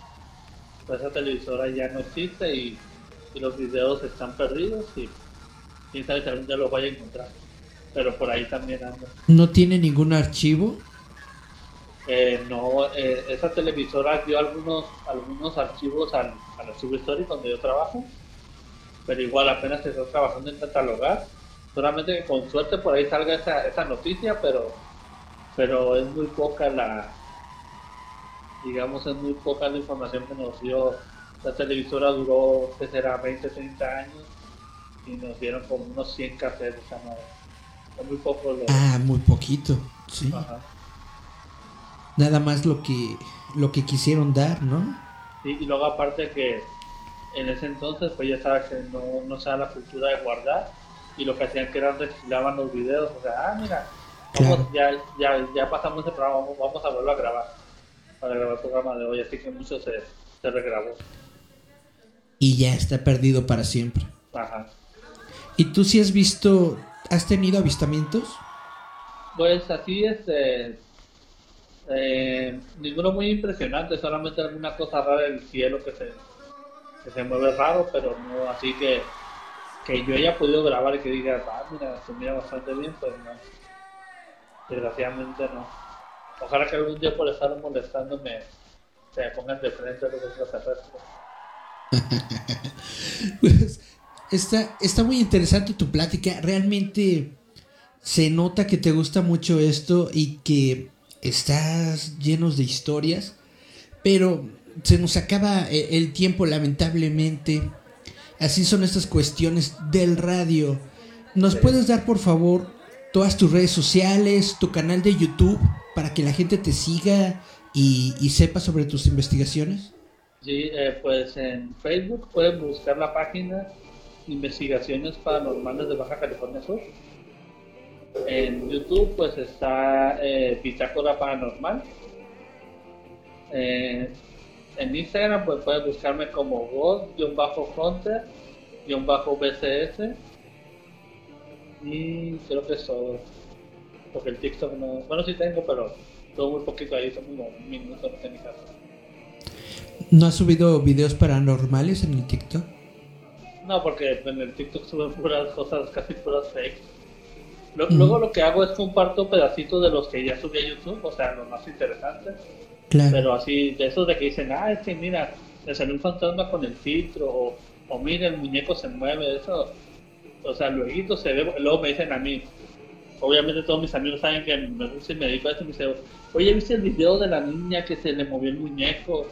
S4: pues esa televisora ya no existe y, y los videos están perdidos y quién sabe si algún día los vaya a encontrar. Pero por ahí también ando.
S5: ¿No tiene ningún archivo?
S4: Eh, no, eh, esa televisora dio algunos algunos archivos al, al archivo histórico donde yo trabajo, pero igual apenas se está trabajando en catalogar. Solamente que con suerte por ahí salga esa, esa noticia, pero pero es muy poca la, digamos, es muy poca la información que nos dio. La televisora duró, que será 20, 30 años y nos dieron como unos 100 cassettes, o sea, no, es muy poco lo...
S5: Ah, muy poquito. Sí.
S4: Ajá.
S5: Nada más lo que lo que quisieron dar, ¿no?
S4: Sí, y luego aparte que en ese entonces pues ya sabes que no, no se da la cultura de guardar y lo que hacían que era reciclaban los videos, o sea, ah mira, vamos, ya, ya, ya pasamos el programa, vamos, vamos a volver a grabar, para grabar el programa de hoy, así que mucho se, se regrabó.
S3: y ya está perdido para siempre.
S4: Ajá.
S3: ¿Y tú sí has visto, has tenido avistamientos?
S4: Pues así este eh, ninguno muy impresionante, solamente alguna cosa rara en el cielo que se, que se mueve raro, pero no así que, que yo haya podido grabar y que diga, ah, mira, se mira bastante bien, pues no. Desgraciadamente no. Ojalá que algún día por estar molestándome se pongan de frente a los extraterrestres.
S3: pues está, está muy interesante tu plática. Realmente se nota que te gusta mucho esto y que estás llenos de historias. Pero se nos acaba e, el tiempo, lamentablemente. Así son estas cuestiones del radio. ¿Nos puedes dar, por favor, todas tus redes sociales, tu canal de YouTube, para que la gente te siga y, sepa sobre tus investigaciones?
S4: Sí, eh, pues en Facebook pueden buscar la página Investigaciones Paranormales de Baja California Sur. En YouTube pues está eh, Bitácora Paranormal. Eh, en Instagram pues puedes buscarme como God-Fronter-BCS. Y creo que es todo. Porque el TikTok no... Bueno, sí tengo, pero todo muy poquito ahí, son como minutos en mi casa.
S3: ¿No has subido videos paranormales en el TikTok?
S4: No, porque en el TikTok suben puras cosas, casi puras fake. Luego lo que hago es comparto pedacitos de los que ya subí a YouTube, o sea, los más interesantes. Claro. Pero así, de esos de que dicen, ah, es que mira, le salió un fantasma con el filtro, o, o mira, el muñeco se mueve, eso. O sea, luego se ve, luego me dicen a mí, obviamente todos mis amigos saben que me gusta y me dedico a esto, y me dicen, oye, ¿viste el video de la niña que se le movió el muñeco?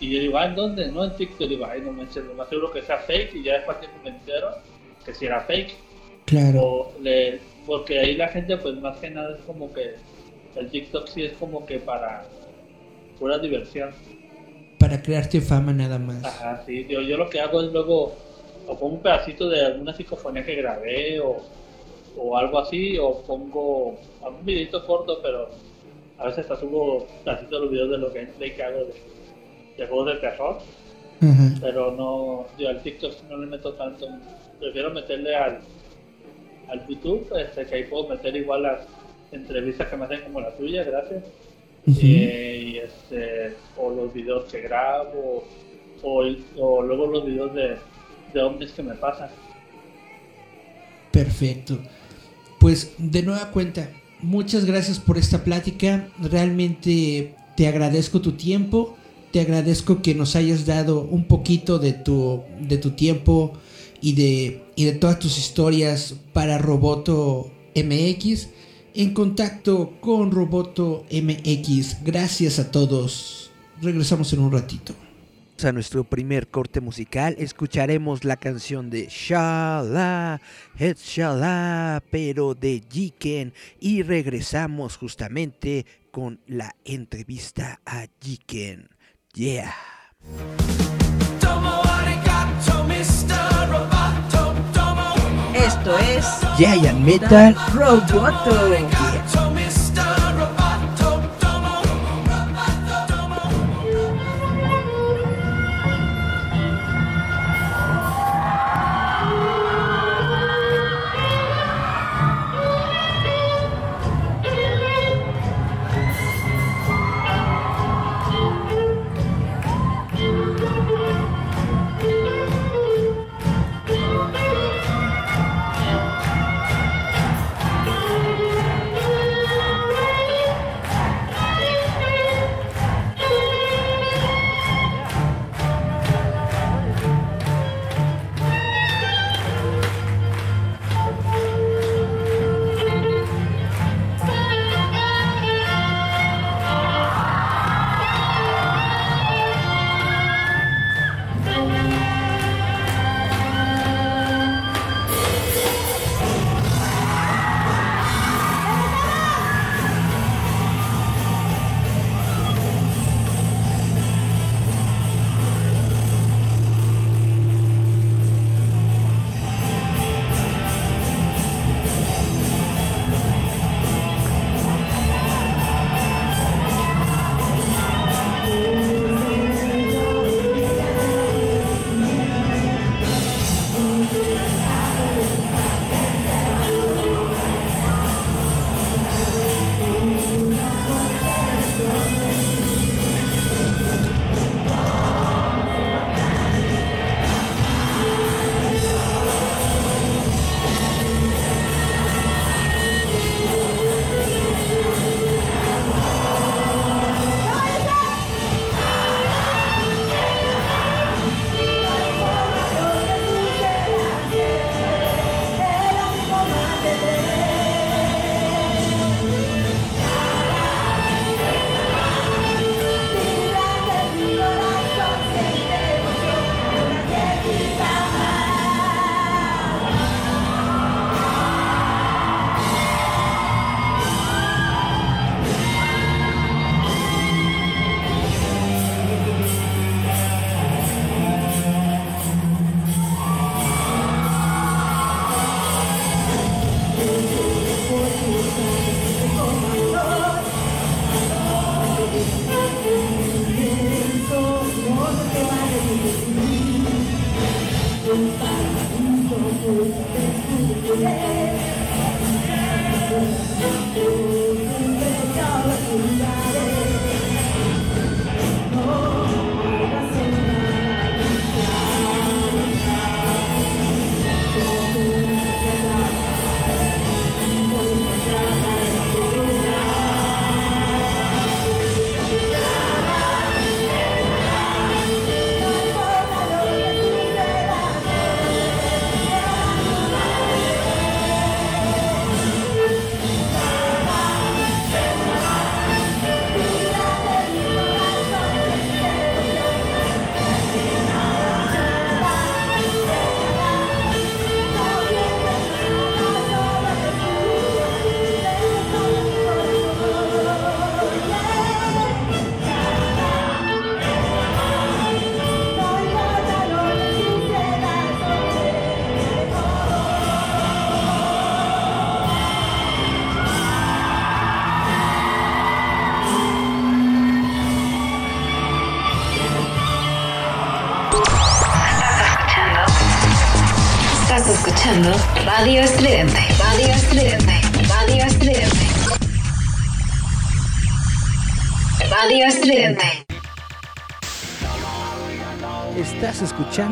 S4: Y yo digo, ah, ¿en dónde? No en TikTok. digo, ay, no me lo más seguro que sea fake. Y ya después que me entero que si era fake.
S3: Claro.
S4: le, porque ahí la gente, pues más que nada es como que el TikTok sí es como que para pura diversión.
S3: Para crearte fama nada más.
S4: Ajá, sí. Yo, yo lo que hago es luego, o pongo un pedacito de alguna psicofonía que grabé o, o algo así, o pongo algún videito corto, pero a veces hasta subo pedacitos de los videos de lo que hago de de juegos de terror. Pero no, yo al TikTok no le meto tanto. Prefiero meterle al, al YouTube, este, que ahí puedo meter igual las entrevistas que me hacen como la tuya, gracias. Eh, y este, o los videos que grabo, o, o luego los videos de, de ovnis que me pasan.
S3: Perfecto. Pues de nueva cuenta, muchas gracias por esta plática. Realmente te agradezco tu tiempo te agradezco que nos hayas dado un poquito de tu, de tu tiempo y de, y de todas tus historias para Roboto MX. En contacto con Roboto MX. Gracias a todos. Regresamos en un ratito. A nuestro primer corte musical escucharemos la canción de Shala, Het Shala, pero de Jiken y regresamos justamente con la entrevista a Jiken. Yeah.
S2: Esto es
S3: Giant Metal
S2: Roboto.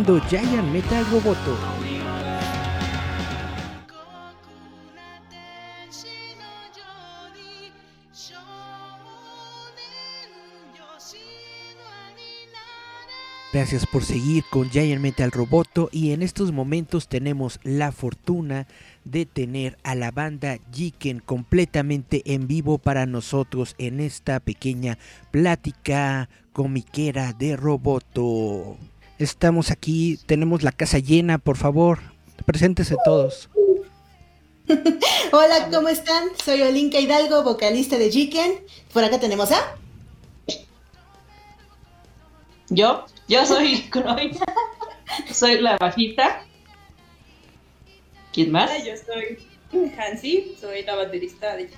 S3: Escuchando Giant Metal Roboto. Gracias por seguir con Giant Metal Roboto y en estos momentos tenemos la fortuna de tener a la banda Jiken completamente en vivo para nosotros en esta pequeña plática comiquera de Roboto. Estamos aquí, tenemos la casa llena, por favor, preséntese todos.
S6: Hola, ¿cómo están? Soy Olinka Hidalgo, vocalista de Jiken. Por acá tenemos a...
S7: Yo, yo soy Croy. soy la bajita. ¿Quién más?
S8: Yo soy Hansi, soy la baterista de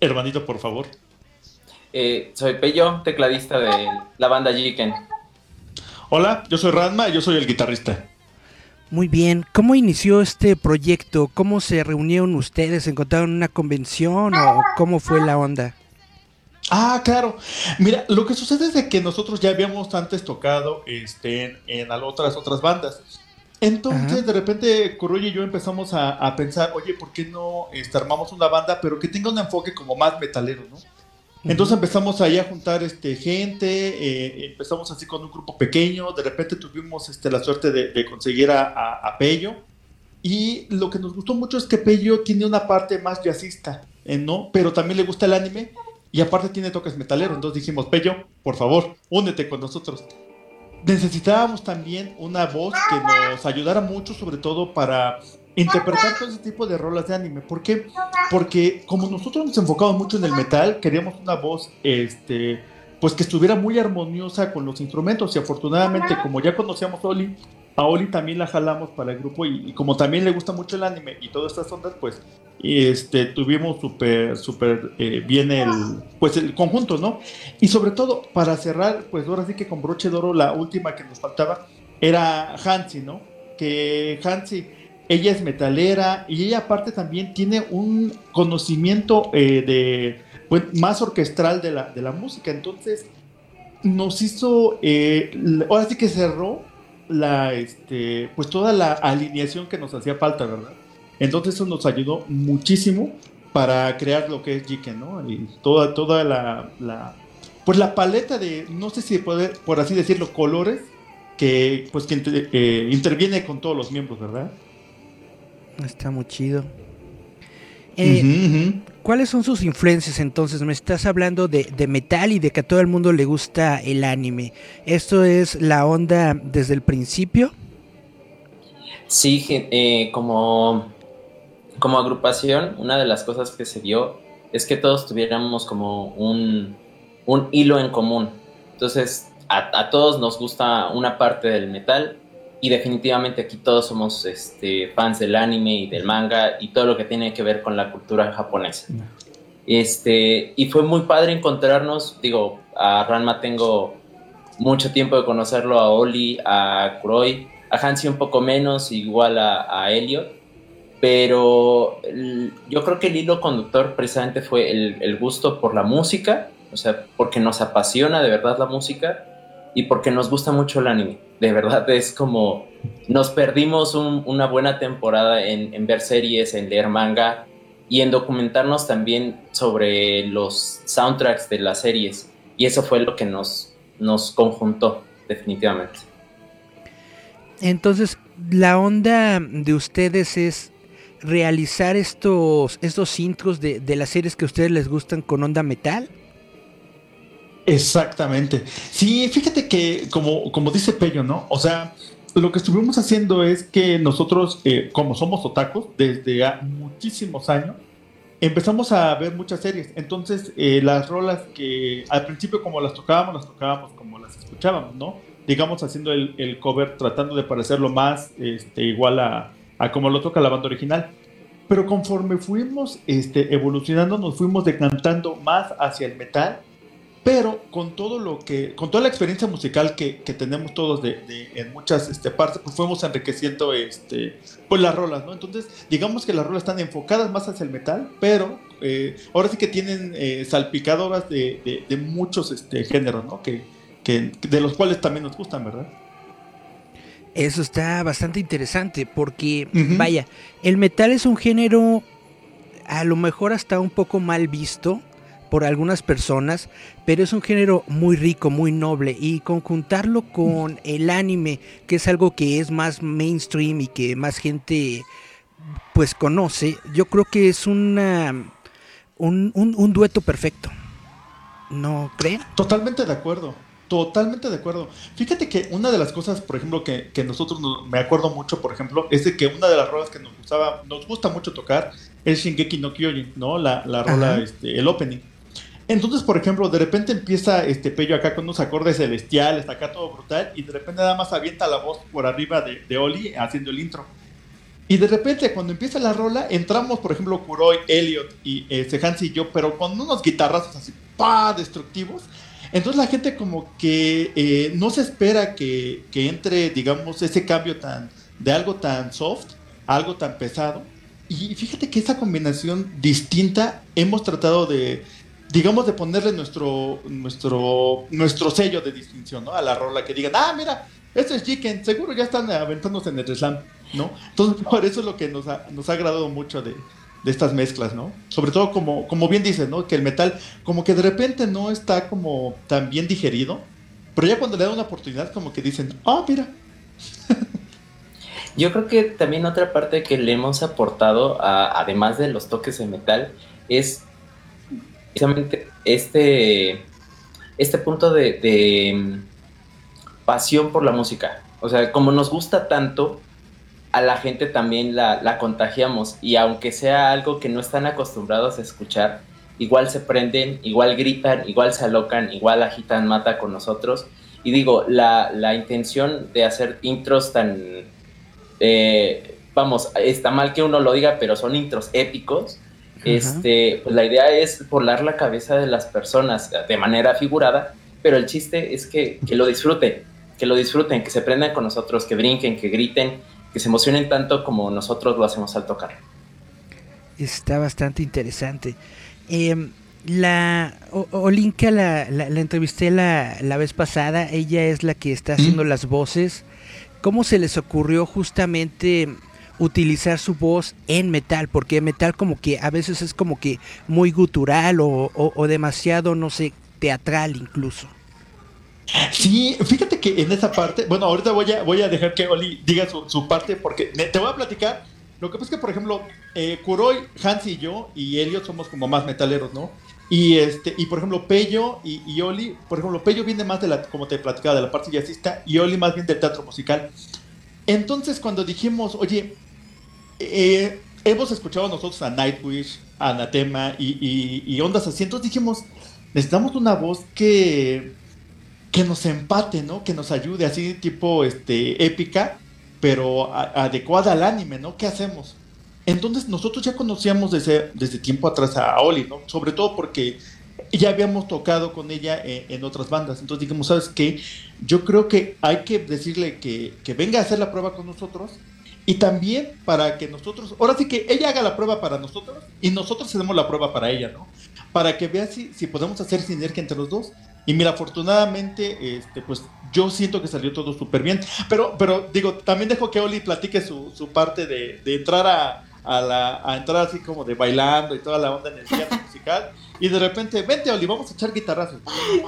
S9: Hermanito, por favor.
S10: Eh, soy Pello, tecladista de la banda Jiken.
S9: Hola, yo soy Ranma y yo soy el guitarrista.
S3: Muy bien, ¿cómo inició este proyecto? ¿Cómo se reunieron ustedes? ¿Se encontraron en una convención o cómo fue la onda?
S9: Ah, claro. Mira, lo que sucede es de que nosotros ya habíamos antes tocado este, en, otras, otras bandas. Entonces, de repente, Corroy y yo empezamos a, pensar, oye, ¿por qué no este, armamos una banda, pero que tenga un enfoque como más metalero, ¿no? Entonces empezamos ahí a juntar este, gente, eh, empezamos así con un grupo pequeño, de repente tuvimos este, la suerte de, conseguir a, a, Pello, y lo que nos gustó mucho es que Pello tiene una parte más jazzista, ¿eh? ¿no? Pero también le gusta el anime, y aparte tiene toques metaleros. Entonces dijimos, Pello, por favor, únete con nosotros. Necesitábamos también una voz que nos ayudara mucho, sobre todo para interpretar todo ese tipo de rolas de anime. ¿Por qué? Porque como nosotros nos enfocamos mucho en el metal, queríamos una voz, este, pues que estuviera muy armoniosa con los instrumentos. Y afortunadamente, como ya conocíamos a Oli, a Oli también la jalamos para el grupo. Y, como también le gusta mucho el anime y todas estas ondas, pues este, tuvimos súper, súper eh, bien el, pues el conjunto, ¿no? Y sobre todo, para cerrar, pues ahora sí que con broche de la última que nos faltaba era Hansi, ¿no? Que Hansi, ella es metalera y ella aparte también tiene un conocimiento eh, de, pues, más orquestral de la, de la música, entonces nos hizo, eh, ahora sí que cerró la, este, pues toda la alineación que nos hacía falta, ¿verdad? Entonces eso nos ayudó muchísimo para crear lo que es Jiken, ¿no? Y toda, toda la, pues la paleta de, no sé si poder, por así decirlo, colores que pues que eh, interviene con todos los miembros, ¿verdad?
S3: Está muy chido. Eh, ¿Cuáles son sus influencias entonces? Me estás hablando de, de, metal y de que a todo el mundo le gusta el anime. ¿Esto es la onda desde el principio?
S10: Sí, eh, como como agrupación, una de las cosas que se vio es que todos tuviéramos como un, un hilo en común. Entonces, a, todos nos gusta una parte del metal y definitivamente aquí todos somos este, fans del anime y del manga y todo lo que tiene que ver con la cultura japonesa. Este, y fue muy padre encontrarnos, digo, a Ranma tengo mucho tiempo de conocerlo, a Oli, a Kuroi, a Hansi un poco menos, igual a, a Elliot, pero yo creo que el hilo conductor precisamente fue el, gusto por la música, o sea, porque nos apasiona de verdad la música y porque nos gusta mucho el anime. De verdad es como nos perdimos una buena temporada en, ver series, en leer manga y en documentarnos también sobre los soundtracks de las series. Y eso fue lo que nos, nos conjuntó, definitivamente.
S3: Entonces, la onda de ustedes es realizar estos, estos intros de, de las series que a ustedes les gustan con onda metal.
S9: Exactamente. Sí, fíjate que como, como dice Pello, ¿no? O sea, lo que estuvimos haciendo es que nosotros, eh, como somos otakus, desde muchísimos años, empezamos a ver muchas series. Entonces, eh, las rolas que al principio como las tocábamos, las tocábamos como las escuchábamos, ¿no? Digamos, haciendo el, cover, tratando de parecerlo más este, igual a, a como lo toca la banda original. Pero conforme fuimos este, evolucionando, nos fuimos decantando más hacia el metal pero con todo lo que, con toda la experiencia musical que, que tenemos todos de, de, en muchas este, partes, pues fuimos enriqueciendo este, pues las rolas, ¿no? Entonces, digamos que las rolas están enfocadas más hacia el metal, pero eh, ahora sí que tienen eh, salpicadoras de, de, muchos este, géneros, ¿no? Que, que, de los cuales también nos gustan, ¿verdad?
S3: Eso está bastante interesante porque, vaya, el metal es un género a lo mejor hasta un poco mal visto por algunas personas, pero es un género muy rico, muy noble y conjuntarlo con el anime, que es algo que es más mainstream y que más gente pues conoce, yo creo que es una un, un, dueto perfecto. ¿No creen?
S9: Totalmente de acuerdo. Totalmente de acuerdo. Fíjate que una de las cosas, por ejemplo, que, que nosotros me acuerdo mucho, por ejemplo, es de que una de las rolas que nos gustaba, nos gusta mucho tocar es Shingeki no Kyojin, ¿no? La, la rola, este, el opening. Entonces, por ejemplo, de repente empieza este Pello acá con unos acordes celestiales, acá todo brutal, y de repente nada más avienta la voz por arriba de, Oli haciendo el intro. Y de repente, cuando empieza la rola, entramos, por ejemplo, Kuroi, Elliot y Hans y yo, pero con unos guitarrazos así, pa, destructivos. Entonces la gente como que eh, no se espera que, que, entre, digamos, ese cambio tan de algo tan soft a algo tan pesado. Y fíjate que esa combinación distinta hemos tratado de, digamos, de ponerle nuestro, nuestro, nuestro sello de distinción, ¿no? A la rola, que digan, ah, mira, este es Chicken, seguro ya están aventándose en el slam, ¿no? Entonces, por eso es lo que nos ha, nos ha agradado mucho de, de estas mezclas, ¿no? Sobre todo, como, como bien dices, ¿no? Que el metal, como que de repente no está como tan bien digerido, pero ya cuando le da una oportunidad, como que dicen, ah, mira.
S10: Yo creo que también otra parte que le hemos aportado, además de los toques de metal, es precisamente este, este punto de, pasión por la música. O sea, como nos gusta tanto, a la gente también la, contagiamos y aunque sea algo que no están acostumbrados a escuchar, igual se prenden, igual gritan, igual se alocan, igual agitan mata con nosotros. Y digo, la, la intención de hacer intros tan... Eh, vamos, está mal que uno lo diga, pero son intros épicos este, pues la idea es volar la cabeza de las personas de manera figurada, pero el chiste es que, lo disfruten, que lo disfruten, que se prendan con nosotros, que brinquen, que griten, que se emocionen tanto como nosotros lo hacemos al tocar.
S3: Está bastante interesante. Em, la Olinka la, la, entrevisté la, la, vez pasada, ella es la que está haciendo las voces. ¿Cómo se les ocurrió justamente utilizar su voz en metal, porque metal como que a veces es como que muy gutural o, demasiado, no sé, teatral incluso.
S9: Sí, fíjate que en esa parte, bueno, ahorita voy a, voy a dejar que Oli diga su, parte porque te voy a platicar. Lo que pasa es que, por ejemplo, eh, Kuroi, Hans y yo y Elliot somos como más metaleros, ¿no? Y este, y por ejemplo, Pello y, y, Oli, por ejemplo, Pello viene más de la, como te platicaba, de la parte jazzista y Oli más bien del teatro musical. Entonces, cuando dijimos, oye, eh, hemos escuchado nosotros a Nightwish, a Anatema y, y, Ondas así, entonces dijimos, necesitamos una voz que, que nos empate, ¿no? Que nos ayude, así tipo este, épica, pero adecuada al anime, ¿no? ¿Qué hacemos? Entonces nosotros ya conocíamos desde, desde tiempo atrás a Oli, ¿no? Sobre todo porque ya habíamos tocado con ella en, en otras bandas. Entonces dijimos, ¿sabes qué? Yo creo que hay que decirle que, que venga a hacer la prueba con nosotros y también para que nosotros, ahora sí que ella haga la prueba para nosotros y nosotros hacemos la prueba para ella, ¿no? Para que vea si, si podemos hacer sinergia entre los dos. Y mira, afortunadamente, este, pues yo siento que salió todo súper bien. Pero, pero digo, también dejo que Oli platique su, su parte de, de entrar a, a, la, a entrar así como de bailando y toda la onda energía musical. Y de repente, vente Oli, vamos a echar guitarrazos.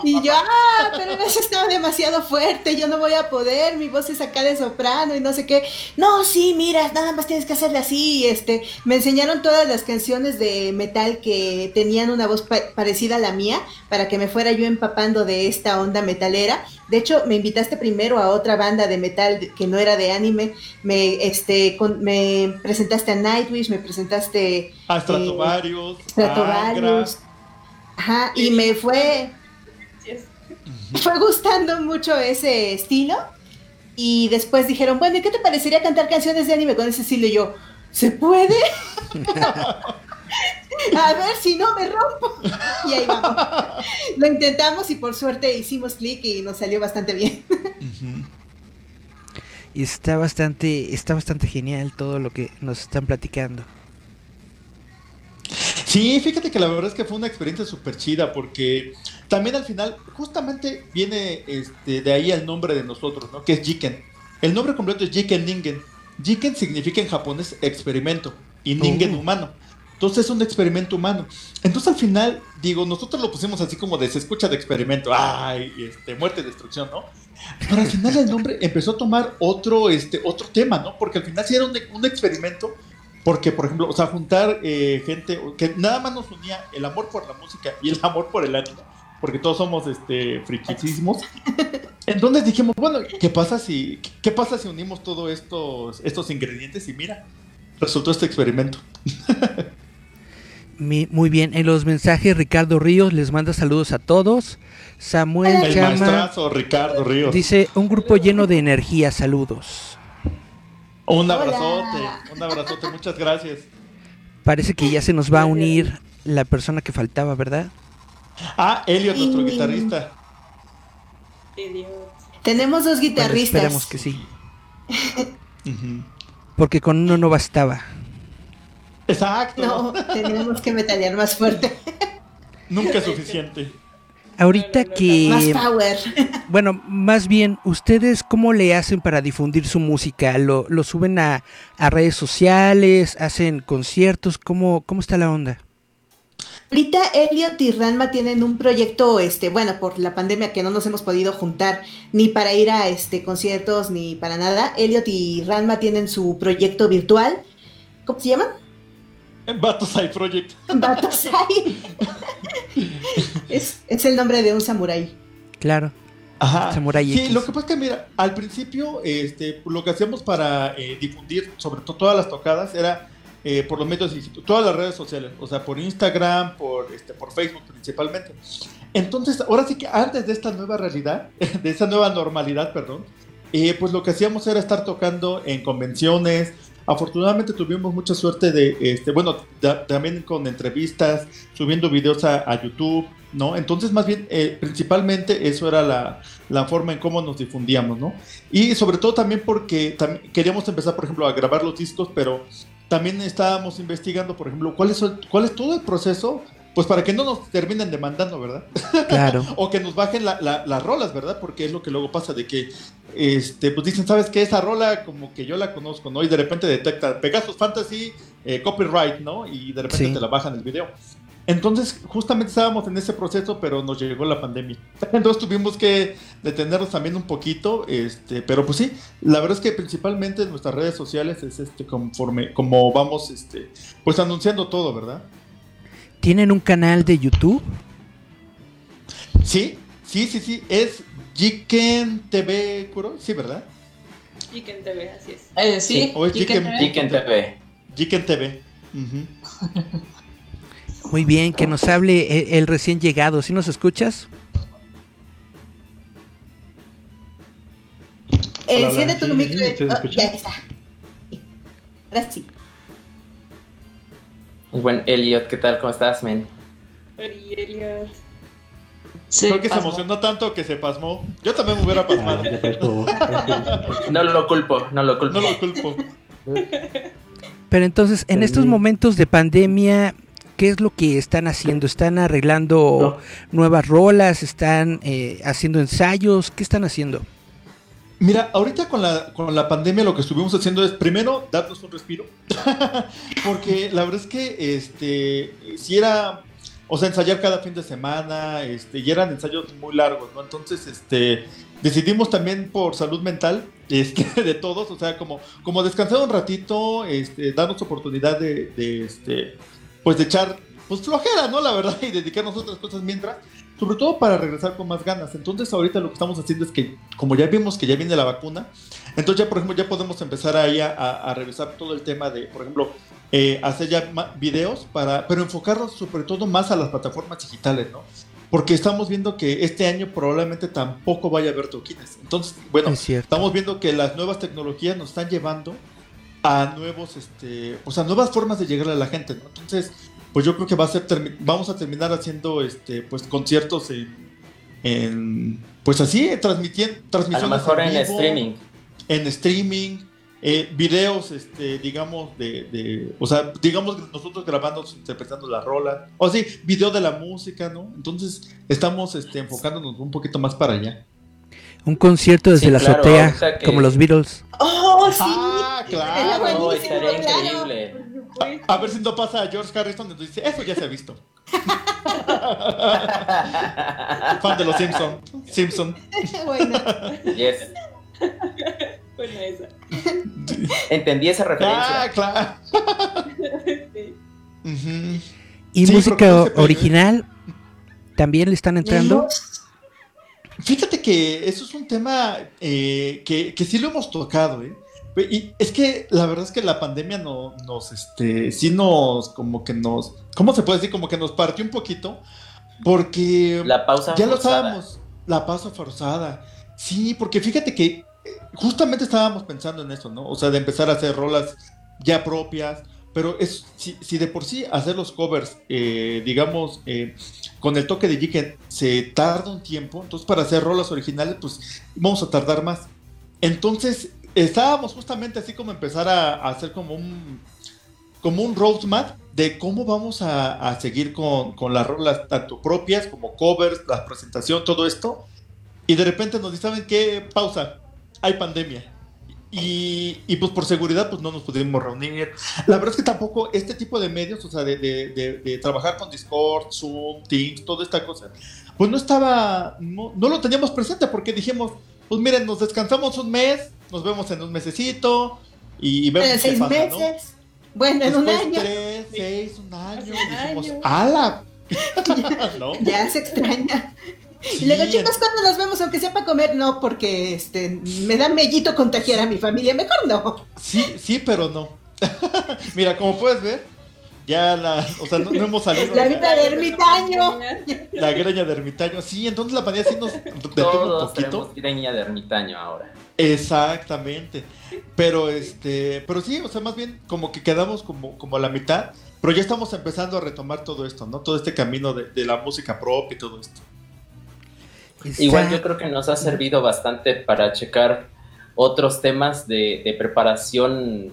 S6: Y yo, ah, pero eso estaba demasiado fuerte, yo no voy a poder, mi voz es acá de soprano y no sé qué. No, sí, mira, nada más tienes que hacerle así. Este, me enseñaron todas las canciones de metal que tenían una voz pa- parecida a la mía para que me fuera yo empapando de esta onda metalera. De hecho, me invitaste primero a otra banda de metal que no era de anime. Me, este, con- me presentaste a Nightwish, me presentaste
S9: A
S6: eh,
S9: Stratovarius, a
S6: Stratovarius. Ajá, y me fue, fue gustando mucho ese estilo. Y después dijeron, bueno, ¿y qué te parecería cantar canciones de anime con ese estilo? Y yo, ¿se puede? A ver si no me rompo. Y ahí vamos. Lo intentamos y por suerte hicimos clic y nos salió bastante bien.
S3: Y está bastante, está bastante genial todo lo que nos están platicando.
S9: Sí, fíjate que la verdad es que fue una experiencia súper chida porque también al final justamente viene este, de ahí el nombre de nosotros, ¿no? Que es Jiken. El nombre completo es Jiken Ningen. Jiken significa en japonés experimento y Ningen
S3: Oh.
S9: humano. Entonces es un experimento humano. Entonces al final, digo, nosotros lo pusimos así como de se escucha de experimento, ay, este, muerte y destrucción, ¿no? Pero al final el nombre empezó a tomar otro, este, otro tema, ¿no? Porque al final sí era un, un experimento porque, por ejemplo, o sea, juntar eh, gente que nada más nos unía el amor por la música y el amor por el anime, porque todos somos este friquismos. Entonces dijimos, bueno, ¿qué pasa si qué pasa si unimos todos estos estos ingredientes y mira, resultó este experimento.
S3: Mi- muy bien, en los mensajes Ricardo Ríos les manda saludos a todos. Samuel
S9: El
S3: Chama
S9: maestrazo Ricardo Ríos.
S3: dice un grupo lleno de energía, saludos.
S9: Un
S6: Hola.
S9: abrazote, un abrazote, muchas gracias.
S3: Parece que ya se nos va a unir la persona que faltaba, ¿verdad?
S9: Ah, Elliot, nuestro guitarrista.
S6: Tenemos dos
S3: Bueno,
S6: guitarristas.
S3: esperemos que sí, porque con uno no bastaba.
S9: Exacto.
S6: No, tenemos que metalear más fuerte.
S9: Nunca es suficiente.
S3: Ahorita
S6: Más
S3: que,
S6: power.
S3: bueno, más bien, ¿ustedes cómo le hacen para difundir su música? ¿Lo, lo suben a, a redes sociales? ¿Hacen conciertos? ¿Cómo, cómo está la onda?
S6: Ahorita Elliot y Ranma tienen un proyecto, este, bueno, por la pandemia que no nos hemos podido juntar ni para ir a este conciertos ni para nada. Elliot y Ranma tienen su proyecto virtual. ¿Cómo se llama?
S9: Bato Side Project.
S6: Batosai. es, es el nombre de un samurái.
S3: Claro.
S9: Ajá.
S3: Samurai
S9: sí,
S3: X.
S9: lo que pasa es que, mira, al principio, este, lo que hacíamos para eh, difundir, sobre todo todas las tocadas, era eh, por los medios, todas las redes sociales, o sea, por Instagram, por, este, por Facebook principalmente. Entonces, ahora sí que antes de esta nueva realidad, de esta nueva normalidad, perdón, eh, pues lo que hacíamos era estar tocando en convenciones. Afortunadamente tuvimos mucha suerte de, este, bueno, también con entrevistas, subiendo videos a, YouTube, ¿no? Entonces, más bien, eh, principalmente eso era la, la forma en cómo nos difundíamos, ¿no? Y sobre todo también porque queríamos empezar, por ejemplo, a grabar los discos, pero también estábamos investigando, por ejemplo, cuál es, cuál es todo el proceso, pues para que no nos terminen demandando, ¿verdad?
S3: Claro.
S9: o que nos bajen la- la- las rolas, ¿verdad? Porque es lo que luego pasa de que, este, pues dicen, ¿sabes qué? Esa rola como que yo la conozco, ¿no? Y de repente detecta Pegasus Fantasy, eh, copyright, ¿no? Y de repente
S3: Sí.
S9: te la bajan el video. Entonces, justamente estábamos en ese proceso, pero nos llegó la pandemia. Entonces tuvimos que detenernos también un poquito, este, pero pues sí, la verdad es que principalmente en nuestras redes sociales es este conforme, como vamos, este, pues anunciando todo, ¿verdad?
S3: ¿Tienen un canal de YouTube?
S9: Sí, sí, sí, sí, es Jiken TV, Kuro, sí, ¿verdad?
S8: Chicken TV, así es.
S7: Eh, sí,
S9: O es
S7: Chicken
S9: Chicken-
S7: TV.
S10: Chicken TV.
S9: Jiken TV. Ujú.
S3: Muy bien, que nos hable el, el recién llegado. ¿Sí nos escuchas?
S6: Eh, enciende
S9: hola,
S6: tu
S9: sí,
S6: micro.
S9: sí, ¿sí
S6: Oh, ya está. Ahora sí.
S10: Buen Elliot, ¿qué tal? ¿Cómo estás, men?
S8: Elliot.
S7: Se
S9: Creo que se emocionó tanto que se pasmó. Yo también me hubiera pasmado.
S10: No lo culpo, no lo culpo.
S9: No lo culpo.
S3: Pero entonces, en estos momentos de pandemia, ¿qué es lo que están haciendo? ¿Están arreglando nuevas rolas? ¿Están eh, haciendo ensayos? ¿Qué están haciendo?
S9: Mira, ahorita con la, con la pandemia lo que estuvimos haciendo es primero darnos un respiro. Porque la verdad es que este si era, o sea, ensayar cada fin de semana, este, y eran ensayos muy largos, ¿no? Entonces, este, decidimos también por salud mental, este, de todos, o sea, como, como descansar un ratito, este, darnos oportunidad de, de, este, pues de echar, pues flojera, ¿no? La verdad, y dedicarnos a otras cosas mientras, sobre todo para regresar con más ganas. Entonces, ahorita lo que estamos haciendo es que, como ya vimos que ya viene la vacuna, entonces ya, por ejemplo, ya podemos empezar ahí a, a- a revisar todo el tema de, por ejemplo, eh, hacer ya videos para, pero enfocarlos sobre todo más a las plataformas digitales, ¿no? Porque estamos viendo que este año probablemente tampoco vaya a haber toquines. Entonces, bueno,
S3: Es
S9: estamos viendo que las nuevas tecnologías nos están llevando a nuevos, este, o sea, nuevas formas de llegar a la gente, ¿no? Entonces, pues yo creo que va a ser, vamos a terminar haciendo, este, pues conciertos en, en pues así, transmitiendo,
S10: A lo mejor en
S9: vivo,
S10: streaming.
S9: en streaming, eh, videos, este, digamos, de, de- o sea, digamos nosotros grabando, interpretando la rola, o sí, video de la música, ¿no? Entonces, estamos, este, enfocándonos un poquito más para allá.
S3: Un concierto desde
S10: Sí,
S3: la
S10: claro,
S3: azotea,
S10: que-
S3: como los Beatles.
S6: ¡Oh, sí!
S9: Ah, claro.
S10: No, estaría
S6: claro.
S10: Increíble.
S9: A ver si no pasa a George Harrison, entonces dice, eso ya se ha visto. Fan de los Simpson. Simpson.
S6: bueno,
S10: Yes.
S8: Bueno, esa.
S10: Entendí esa referencia.
S9: Ah, claro.
S8: Sí.
S3: ¿Y
S9: Sí,
S3: música original? ¿También le están entrando?
S9: Fíjate que eso es un tema eh, que, que sí lo hemos tocado, ¿eh? Y es que la verdad es que la pandemia no, nos, este, sí nos, como que nos, ¿cómo se puede decir? Como que nos partió un poquito, porque
S10: La pausa
S9: ya lo estábamos, la pausa forzada. Sí, porque fíjate que eh, justamente estábamos pensando en eso, ¿no? O sea, de empezar a hacer rolas ya propias, pero es, si, si de por sí hacer los covers, eh, digamos, eh, con el toque de que se tarda un tiempo, entonces para hacer rolas originales, pues vamos a tardar más. Entonces, estábamos justamente así como empezar a, a hacer como un como un roadmap de cómo vamos a, a seguir con, con las rolas tanto propias como covers, la presentación, todo esto. Y de repente nos dicen, ¿saben qué? Pausa, hay pandemia. Y, y, pues por seguridad pues no nos pudimos reunir. La verdad es que tampoco este tipo de medios, o sea, de, de- de- de trabajar con Discord, Zoom, Teams, toda esta cosa, pues no estaba, no, no lo teníamos presente porque dijimos, pues miren, nos descansamos un mes, nos vemos en un mesecito y, y vemos
S6: en
S9: qué
S6: seis
S9: pasa, ¿no?
S6: meses. Bueno, en un
S9: Después
S6: año.
S9: tres, seis, un año.
S8: Un
S9: dijimos,
S8: año.
S9: ¡ala! ¿No?
S6: Ya se extraña.
S9: Sí,
S6: y luego, chicos, ¿cuándo nos vemos? Aunque sea para comer, no, porque este me da mellito contagiar a mi familia. Mejor no.
S9: Sí, sí, pero no. Mira, como puedes ver, ya la, o sea, no, no hemos salido
S6: La vida de ermitaño.
S9: la greña de ermitaño. Sí, entonces la pandemia sí nos detuvo un poquito.
S10: tenemos greña de ermitaño ahora.
S9: Exactamente. Pero este, pero sí, o sea, más bien como que quedamos como, como a la mitad, pero ya estamos empezando a retomar todo esto, ¿no? Todo este camino de, de la música propia y todo esto.
S3: Está-
S10: Igual yo creo que nos ha servido bastante para checar otros temas de, de preparación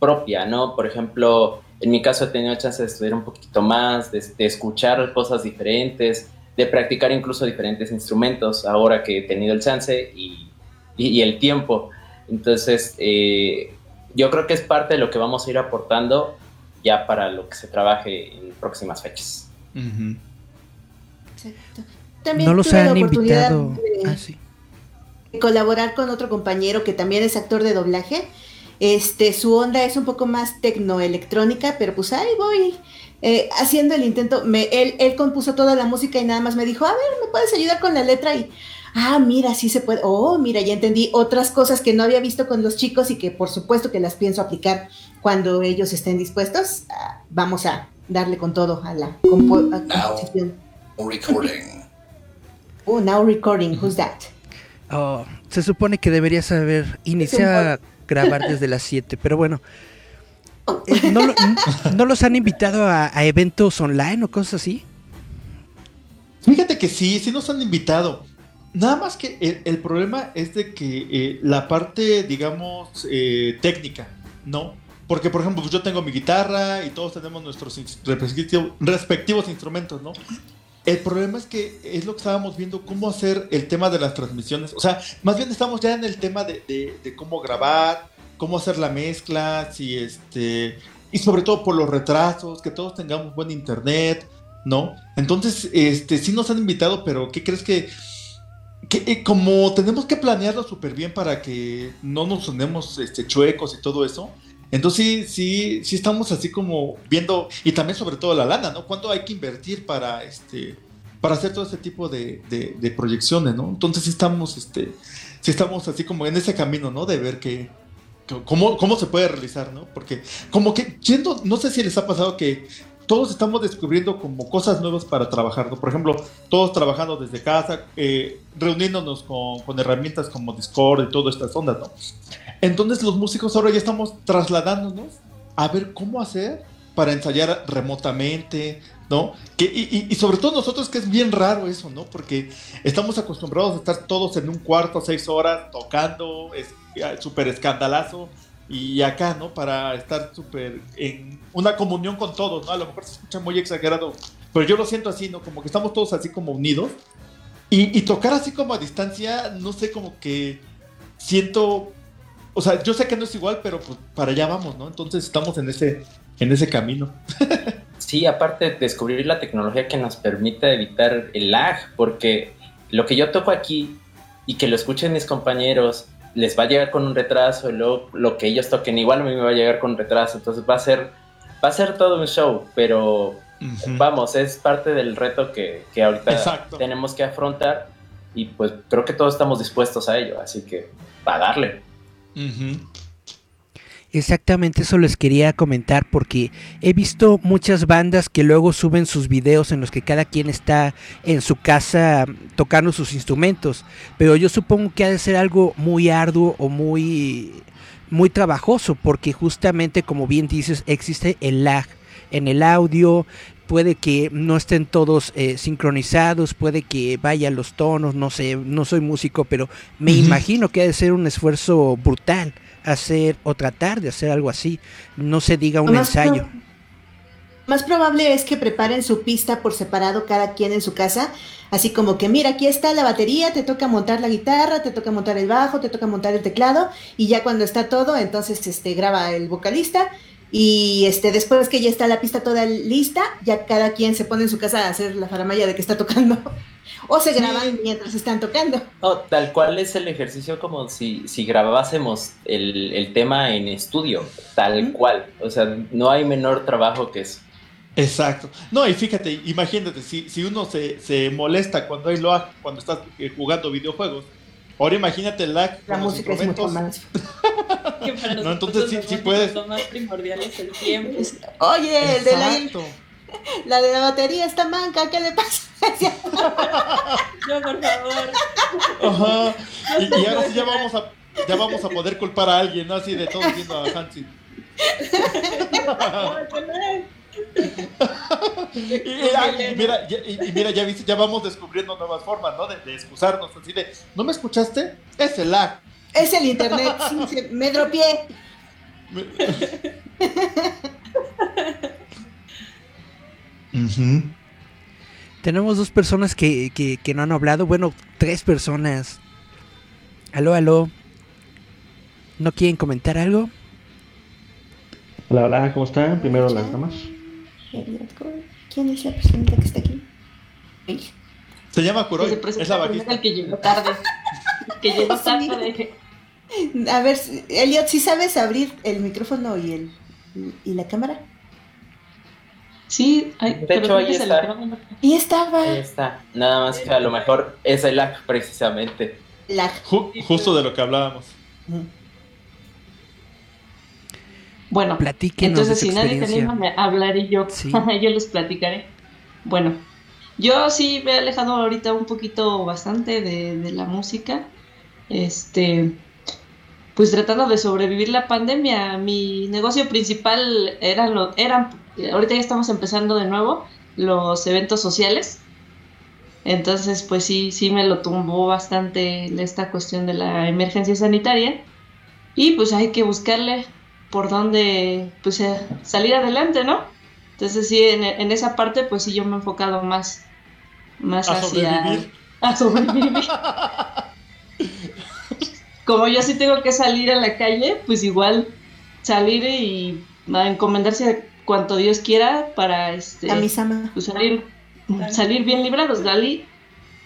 S10: propia, ¿no? Por ejemplo, en mi caso he tenido chance de estudiar un poquito más, de, de escuchar cosas diferentes, de practicar incluso diferentes instrumentos ahora que he tenido el chance y, y- y el tiempo. Entonces, eh, yo creo que es parte de lo que vamos a ir aportando ya para lo que se trabaje en próximas fechas.
S6: Exacto. También
S3: no los
S6: tuve la
S3: han
S6: oportunidad
S3: invitado.
S6: de-
S3: Ah, sí.
S6: de colaborar con otro compañero que también es actor de doblaje. Este, su onda es un poco más tecnoelectrónica, pero pues ahí voy eh, haciendo el intento. Me, él, él compuso toda la música y nada más me dijo, a ver, ¿me puedes ayudar con la letra? Y, ah, mira, sí se puede. Oh, mira, ya entendí otras cosas que no había visto con los chicos y que por supuesto que las pienso aplicar cuando ellos estén dispuestos. Ah, vamos a darle con todo a la composición.
S11: recording.
S6: Oh, now recording, who's that?
S3: Oh, se supone que deberías haber iniciado a grabar desde las 7, pero bueno. Eh, ¿no, lo- n- no los han invitado a, a eventos online o cosas así?
S9: Fíjate que sí, sí nos han invitado. Nada más que el, el problema es de que eh, la parte, digamos, eh, técnica, ¿no? Porque, por ejemplo, pues yo tengo mi guitarra y todos tenemos nuestros respectivos instrumentos, ¿no? El problema es que es lo que estábamos viendo, cómo hacer el tema de las transmisiones. O sea, más bien estamos ya en el tema de, de- de cómo grabar, cómo hacer la mezcla, si este, y sobre todo por los retrasos, que todos tengamos buen internet, ¿no? Entonces, este, sí nos han invitado, pero ¿qué crees que, eh, como tenemos que planearlo súper bien para que no nos sonemos este, chuecos y todo eso? Entonces sí, sí, estamos así como viendo, y también sobre todo la lana, ¿no? ¿Cuánto hay que invertir para este para hacer todo ese tipo de, proyecciones, ¿no? Entonces sí estamos, este, sí estamos así como en ese camino, ¿no? De ver que, que- cómo, cómo se puede realizar, ¿no? Porque como que siento, no sé si les ha pasado que todos estamos descubriendo como cosas nuevas para trabajar, ¿no? Por ejemplo, todos trabajando desde casa, eh, reuniéndonos con, con herramientas como Discord y todas estas ondas, ¿no? Entonces los músicos ahora ya estamos trasladándonos a ver cómo hacer para ensayar remotamente, ¿no? Que, y, y- sobre todo nosotros que es bien raro eso, ¿no? Porque estamos acostumbrados a estar todos en un cuarto, seis horas, tocando, es eh, súper escandalazo, y acá, ¿no? Para estar súper en una comunión con todos, ¿no? A lo mejor se escucha muy exagerado, pero yo lo siento así, ¿no? Como que estamos todos así como unidos. Y, y tocar así como a distancia, no sé, como que siento, o sea, yo sé que no es igual, pero pues para allá vamos, ¿no? Entonces estamos en ese, en ese camino.
S10: Sí, aparte descubrir la tecnología que nos permite evitar el lag, porque lo que yo toco aquí y que lo escuchen mis compañeros les va a llegar con un retraso y luego lo que ellos toquen igual a mí me va a llegar con retraso, entonces va a ser va a ser todo un show, pero vamos, es parte del reto que, que ahorita
S9: Exacto.
S10: tenemos que afrontar y pues creo que todos estamos dispuestos a ello, así que a darle.
S3: Exactamente eso les quería comentar porque he visto muchas bandas que luego suben sus videos en los que cada quien está en su casa tocando sus instrumentos, pero yo supongo que ha de ser algo muy arduo o muy muy trabajoso porque justamente como bien dices existe el lag en el audio, puede que no estén todos eh, sincronizados, puede que vayan los tonos, no sé, no soy músico, pero me imagino que ha de ser un esfuerzo brutal hacer o tratar de hacer algo así, no se diga un
S6: más
S3: ensayo.
S6: pro- Más probable es que preparen su pista por separado cada quien en su casa, así como que mira, aquí está la batería, te toca montar la guitarra, te toca montar el bajo, te toca montar el teclado y ya cuando está todo, entonces este graba el vocalista y este después que ya está la pista toda lista, ya cada quien se pone en su casa a hacer la faramaya de que está tocando o se graban mientras están tocando.
S10: No, tal cual es el ejercicio como si, si grabásemos el, el tema en estudio, tal cual. O sea, no hay menor trabajo que eso.
S9: Exacto. No, y fíjate, imagínate, si, si uno se, se molesta cuando hay lag, cuando estás eh, jugando videojuegos, ahora imagínate el lag
S6: La
S9: con los
S6: música es mucho más.
S8: Que para
S9: No, entonces sí-
S8: los
S9: sí puedes.
S8: Lo más primordial es el tiempo.
S6: Oye, el de la, la de la batería está manca, ¿qué le pasa?
S8: No, por favor.
S9: Ajá. Y, y ahora sí ya vamos a ya vamos a poder culpar a alguien, ¿no? Así de todos viendo a Hansi. Y, y- ay, y mira, ya, y- y mira, ya viste, ya vamos descubriendo nuevas formas, ¿no? De, de excusarnos, así de, ¿no me escuchaste? Es el lag.
S6: Es el internet, sí, se- me dropié.
S3: Tenemos dos personas que, que, que no han hablado, bueno, tres personas. Aló, aló. ¿No quieren comentar algo?
S12: Hola, hola, ¿cómo están? Primero las damas.
S6: ¿Quién es la persona que está aquí?
S9: Se llama
S7: presenta
S9: es la bajista.
S7: el que llegó tarde. Que llegó tarde.
S6: A ver, Elliot, ¿sí sabes abrir el micrófono y el y la cámara?
S7: Sí,
S10: De
S7: pero
S10: hecho, ahí está.
S6: Y estaba
S10: Ahí está. Nada más que a lo mejor es el lag precisamente.
S6: la
S9: Ju- justo de lo que hablábamos.
S7: Bueno,
S3: Platíquenos
S7: entonces si nadie
S3: experiencia.
S7: anima, me hablaré yo.
S3: Sí.
S7: yo les platicaré. Bueno, yo sí me he alejado ahorita un poquito bastante de, de la música. Este, pues tratando de sobrevivir la pandemia. Mi negocio principal era lo, eran, ahorita ya estamos empezando de nuevo, los eventos sociales. Entonces, pues sí, sí me lo tumbó bastante esta cuestión de la emergencia sanitaria. Y pues hay que buscarle por dónde pues, eh, salir adelante, ¿no? Entonces sí, en, esa parte pues sí yo me he enfocado más, más
S9: a
S7: hacia...
S9: Sobrevivir.
S7: A sobrevivir. Como yo sí tengo que salir a la calle, pues igual salir y encomendarse cuanto Dios quiera para este
S6: a
S7: pues, salir salir bien librados, Gali.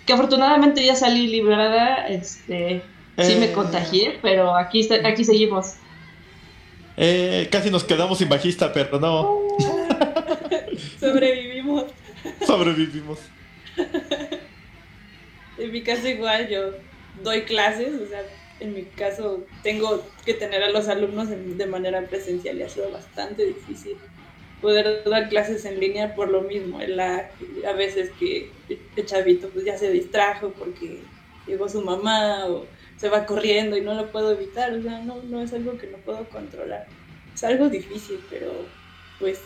S7: Que afortunadamente ya salí librada, este sí me eh. contagié, pero aquí aquí seguimos.
S9: Eh, casi nos quedamos sin bajista, pero no.
S8: Sobrevivimos.
S9: Sobrevivimos.
S8: en mi caso igual, yo doy clases, o sea, en mi caso tengo que tener a los alumnos de manera presencial y ha sido bastante difícil poder dar clases en línea por lo mismo. La, a veces que el chavito pues ya se distrajo porque llegó su mamá o se va corriendo y no lo puedo evitar. O sea, no, no es algo que no puedo controlar. Es algo difícil, pero pues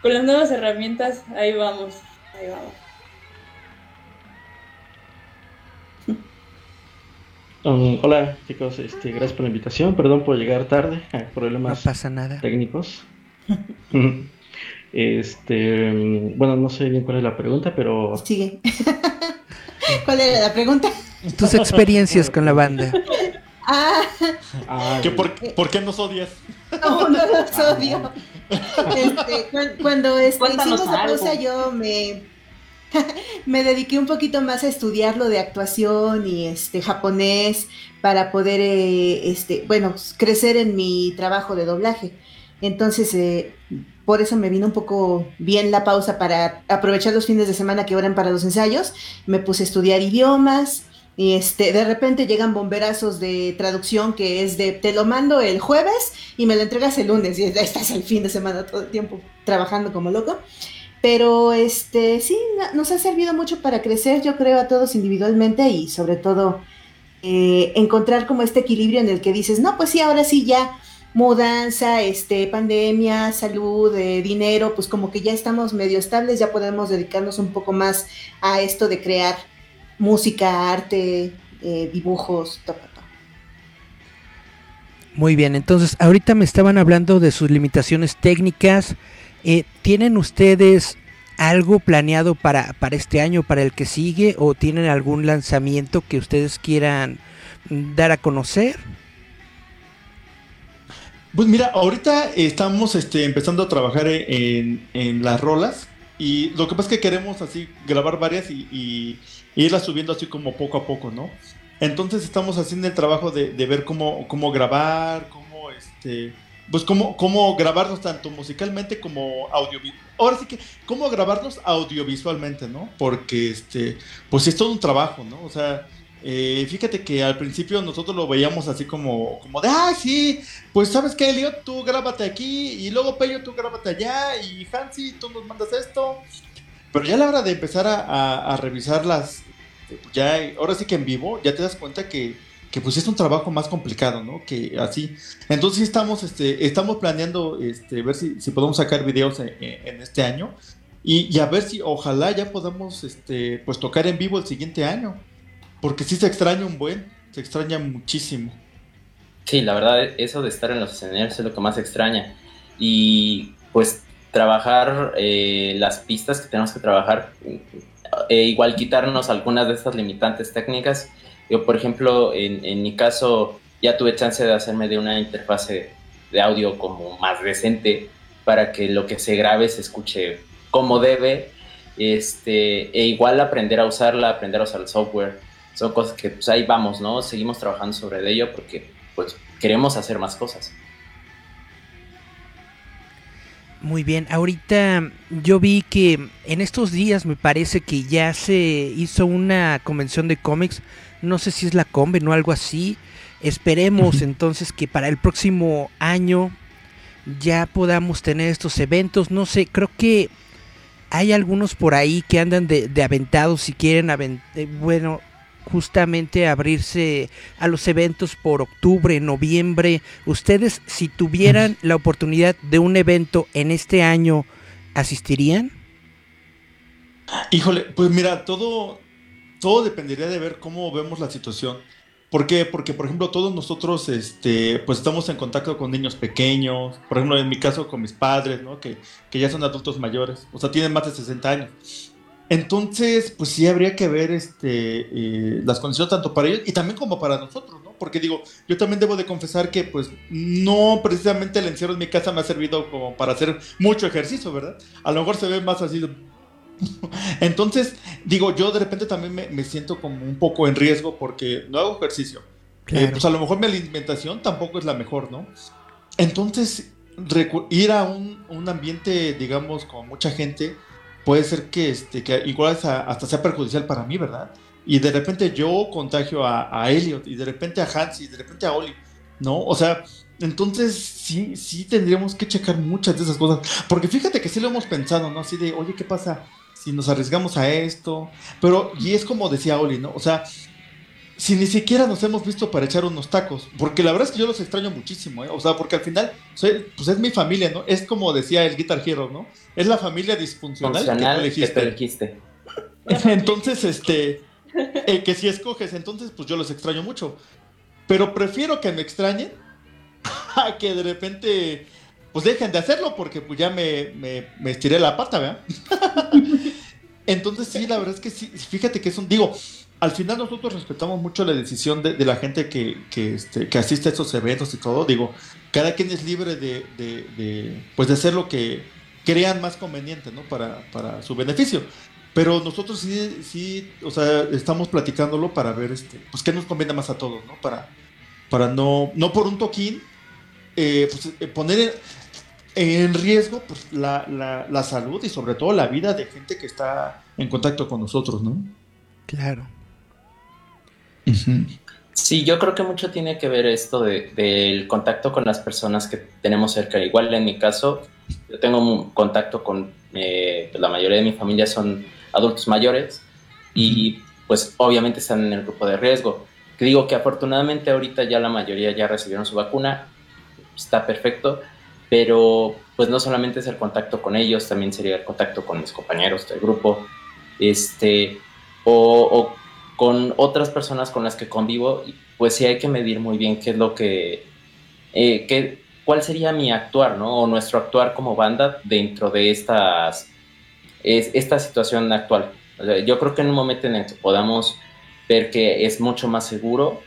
S8: con las nuevas herramientas ahí vamos, ahí vamos.
S12: Um, hola chicos, este, gracias por la invitación. Perdón por llegar tarde, problemas
S3: no pasa nada.
S12: técnicos. este, bueno, no sé bien cuál es la pregunta, pero
S6: sigue. ¿Cuál era la pregunta?
S3: Tus experiencias con la banda.
S6: Ah.
S9: ah por, qué nos odias?
S6: No, no los odio. Este, cuando este, hicimos la pausa, yo me me dediqué un poquito más a estudiar lo de actuación y este japonés para poder eh, este bueno crecer en mi trabajo de doblaje entonces eh, por eso me vino un poco bien la pausa para aprovechar los fines de semana que eran para los ensayos me puse a estudiar idiomas y este de repente llegan bomberazos de traducción que es de te lo mando el jueves y me lo entregas el lunes y estás el fin de semana todo el tiempo trabajando como loco. Pero este sí, nos ha servido mucho para crecer, yo creo, a todos individualmente y sobre todo eh, encontrar como este equilibrio en el que dices, no, pues sí, ahora sí ya mudanza, este, pandemia, salud, eh, dinero, pues como que ya estamos medio estables, ya podemos dedicarnos un poco más a esto de crear música, arte, eh, dibujos, todo.
S3: Muy bien, entonces ahorita me estaban hablando de sus limitaciones técnicas, eh, ¿Tienen ustedes algo planeado para, para este año, para el que sigue, o tienen algún lanzamiento que ustedes quieran dar a conocer?
S9: Pues mira, ahorita estamos este, empezando a trabajar en, las rolas y lo que pasa es que queremos así grabar varias y, irlas subiendo así como poco a poco, ¿no? Entonces estamos haciendo el trabajo de, ver cómo, cómo grabar, cómo este pues cómo, cómo grabarlos tanto musicalmente como audiovisualmente. Ahora sí que, cómo grabarlos audiovisualmente, ¿no? Porque, este, pues es todo un trabajo, ¿no? O sea, eh, fíjate que al principio nosotros lo veíamos así como, como de, ah, sí, pues sabes qué, Elliot, tú grábate aquí, y luego Pello, tú grábate allá, y Hansi, tú nos mandas esto. Pero ya a la hora de empezar a, a revisarlas, ya, ahora sí que en vivo, ya te das cuenta que que pues es un trabajo más complicado, ¿no? Que así. Entonces estamos, este, estamos planeando este, ver si, si podemos sacar videos en, este año y, a ver si ojalá ya podamos este, pues tocar en vivo el siguiente año. Porque sí se extraña un buen, se extraña muchísimo.
S10: Sí, la verdad, eso de estar en los escenarios es lo que más extraña. Y pues trabajar eh, las pistas que tenemos que trabajar, eh, igual quitarnos algunas de estas limitantes técnicas yo, por ejemplo, en, mi caso, ya tuve chance de hacerme de una interfase de audio como más decente para que lo que se grabe se escuche como debe. Este, e igual aprender a usarla, aprender a usar el software. Son cosas que pues ahí vamos, ¿no? Seguimos trabajando sobre ello porque pues queremos hacer más cosas.
S3: Muy bien, ahorita yo vi que en estos días me parece que ya se hizo una convención de cómics no sé si es la Conven o algo así. Esperemos entonces que para el próximo año ya podamos tener estos eventos. No sé, creo que hay algunos por ahí que andan de, aventados si quieren, eh, bueno, justamente abrirse a los eventos por octubre, noviembre. Ustedes, si tuvieran la oportunidad de un evento en este año, ¿asistirían?
S9: Híjole, pues mira, todo todo dependería de ver cómo vemos la situación. ¿Por qué? Porque, por ejemplo, todos nosotros, este, pues estamos en contacto con niños pequeños, por ejemplo, en mi caso con mis padres, ¿no? Que, que ya son adultos mayores, o sea, tienen más de 60 años. Entonces, pues sí habría que ver este, eh, las condiciones tanto para ellos y también como para nosotros, ¿no? Porque digo, yo también debo de confesar que pues no precisamente el encierro en mi casa me ha servido como para hacer mucho ejercicio, ¿verdad? A lo mejor se ve más así. Entonces, digo, yo de repente también me, siento como un poco en riesgo porque no hago ejercicio. Eh, pues a lo mejor mi alimentación tampoco es la mejor, ¿no? Entonces, ir a un, un ambiente, digamos, con mucha gente puede ser que, este, que igual hasta sea perjudicial para mí, ¿verdad? Y de repente yo contagio a, a Elliot, y de repente a Hans, y de repente a Oli, ¿no? O sea, entonces sí, sí tendríamos que checar muchas de esas cosas. Porque fíjate que sí lo hemos pensado, ¿no? Así de, oye, ¿qué pasa si nos arriesgamos a esto? Pero, y es como decía Oli, ¿no? O sea, si ni siquiera nos hemos visto para echar unos tacos. Porque la verdad es que yo los extraño muchísimo, ¿eh? O sea, porque al final, pues es mi familia, ¿no? Es como decía el Guitar Hero, ¿no? Es la familia disfuncional que, tú elegiste. Entonces, este, eh, que si escoges, entonces, pues yo los extraño mucho. Pero prefiero que me extrañen a que de repente, pues dejen de hacerlo porque pues ya me, me estiré la pata, ¿verdad? entonces, sí, la verdad es que sí, fíjate que es un, digo, al final nosotros respetamos mucho la decisión de, la gente que, este, que, asiste a estos eventos y todo. Digo, cada quien es libre de, pues de hacer lo que crean más conveniente, ¿no? Para, para su beneficio. Pero nosotros sí, sí, o sea, estamos platicándolo para ver, este, pues qué nos conviene más a todos, ¿no? Para, para no, no por un toquín, eh, pues, eh, poner en, riesgo pues, la, la, la salud y sobre todo la vida de gente que está en contacto con nosotros, ¿no?
S3: Claro.
S10: Sí, yo creo que mucho tiene que ver esto del contacto con las personas que tenemos cerca. Igual en mi caso, yo tengo un contacto con eh, pues, la mayoría de mi familia son adultos mayores y pues obviamente están en el grupo de riesgo. Que digo que afortunadamente ahorita ya la mayoría ya recibieron su vacuna, está perfecto, pero pues no solamente es el contacto con ellos, también sería el contacto con mis compañeros del grupo, este, o, o con otras personas con las que convivo, pues sí hay que medir muy bien qué es lo que, eh, cuál sería mi actuar, ¿no? O nuestro actuar como banda dentro de estas, es, esta situación actual. yo creo que en un momento en el que podamos ver que es mucho más seguro,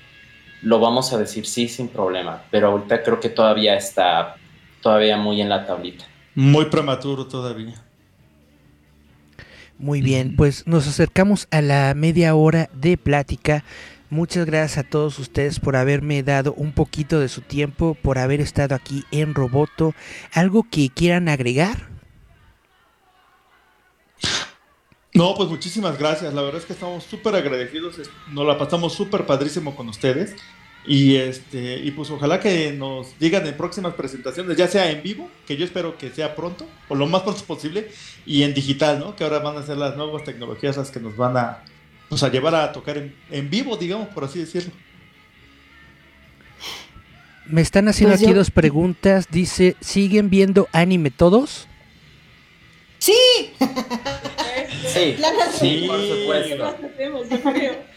S10: lo vamos a decir sí sin problema, pero ahorita creo que todavía está todavía muy en la tablita.
S9: Muy prematuro todavía.
S3: Muy bien, pues nos acercamos a la media hora de plática. Muchas gracias a todos ustedes por haberme dado un poquito de su tiempo, por haber estado aquí en Roboto. ¿Algo que quieran agregar?
S9: No, pues muchísimas gracias. La verdad es que estamos súper agradecidos. Nos la pasamos súper padrísimo con ustedes. Y este, y pues ojalá que nos digan en próximas presentaciones, ya sea en vivo, que yo espero que sea pronto, o lo más pronto posible, y en digital, ¿no? Que ahora van a ser las nuevas tecnologías las que nos van a, pues, a llevar a tocar en, en vivo, digamos, por así decirlo.
S3: Me están haciendo pues aquí dos preguntas. Dice, ¿siguen viendo anime todos?
S6: Sí.
S10: sí, sí, por supuesto.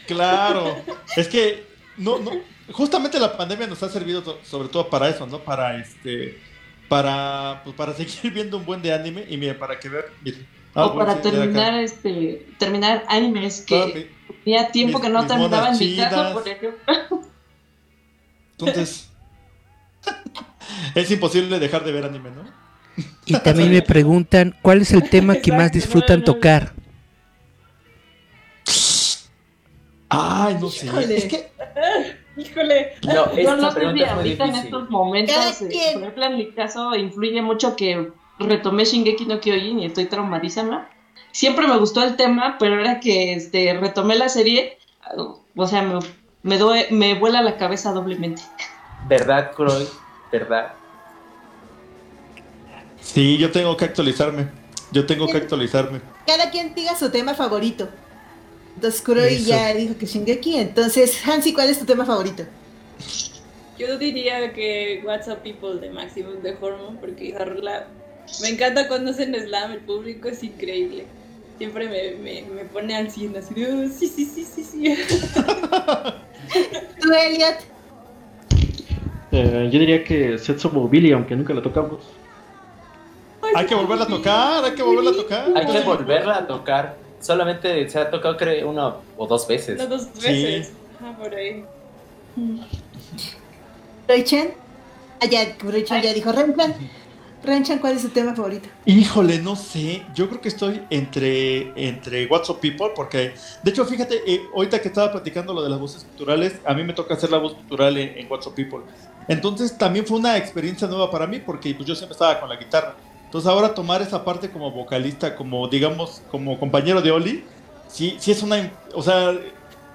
S9: Claro. Es que no, no, justamente la pandemia nos ha servido sobre todo para eso, ¿no? Para este para pues, para seguir viendo un buen de anime y mira, para que ver,
S7: ah, o para terminar este terminar animes que tenía tiempo que no terminaba en mi casa, por ejemplo.
S9: Entonces es imposible dejar de ver anime, ¿no?
S3: Y también me preguntan, ¿cuál es el tema que más disfrutan tocar?
S9: Ay, no sé. Es que
S8: Híjole.
S7: No, yo no sé si ahorita en estos momentos, eh, por ejemplo, en mi caso, influye mucho que retomé Shingeki no Kyojin y estoy traumadísima. Siempre me gustó el tema, pero ahora que este, retomé la serie, o sea, me, me, me vuela la cabeza doblemente.
S10: ¿Verdad, Croy? ¿Verdad?
S9: Sí, yo tengo que actualizarme. Yo tengo que actualizarme.
S6: Cada quien diga su tema favorito. Entonces Kuroi ya dijo que Shingeki. Entonces, Hansi, ¿cuál es tu tema favorito?
S8: Yo diría que What's Up People de Maximum de Hormone, porque esa rola me encanta cuando hacen slam, el público es increíble. siempre me, me, me pone al 100, así de, "Oh, sí, sí, sí, sí, sí.
S6: ¿Tú, Elliot?
S12: Eh, yo diría que Setsu Mobili, aunque nunca la tocamos.
S9: Hay que volverla a tocar, hay que volverla a tocar.
S10: Hay que volverla a tocar. Solamente se ha tocado, creo, una o dos veces.
S8: Las dos veces. Ajá, por ahí.
S6: ¿Reichen? Ah, ya, Reichen ya dijo. Renchan, Renchan, ¿cuál es su tema favorito?
S9: Híjole, no sé. Yo creo que estoy entre, entre What's Up People, porque de hecho, fíjate, eh, ahorita que estaba platicando lo de las voces culturales, a mí me toca hacer la voz cultural en, en What's Up People. Entonces también fue una experiencia nueva para mí, porque pues, yo siempre estaba con la guitarra. Entonces ahora tomar esa parte como vocalista, como digamos, como compañero de Oli, sí, sí es una, o sea,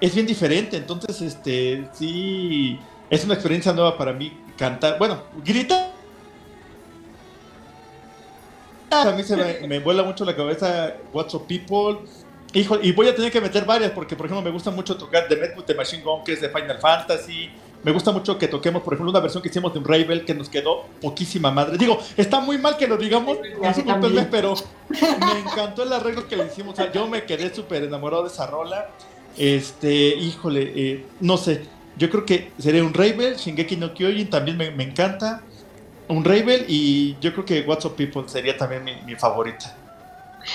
S9: es bien diferente. Entonces, este, sí, es una experiencia nueva para mí cantar. Bueno, gritar. A mí se me, me vuela mucho la cabeza What's Up People. Hijo, y voy a tener que meter varias porque, por ejemplo, me gusta mucho tocar The Met with the Machine Gun, que es de Final Fantasy. Me gusta mucho que toquemos, por ejemplo, una versión que hicimos de un Ravel que nos quedó poquísima madre. Digo, está muy mal que lo digamos, discúlpenme, pero me encantó el arreglo que le hicimos. O sea, yo me quedé súper enamorado de esa rola. Este, híjole, eh, no sé. Yo creo que sería un Ravel, Shingeki no Kyojin también me, me encanta. Un Ravel y yo creo que What's Up People sería también mi, mi favorita.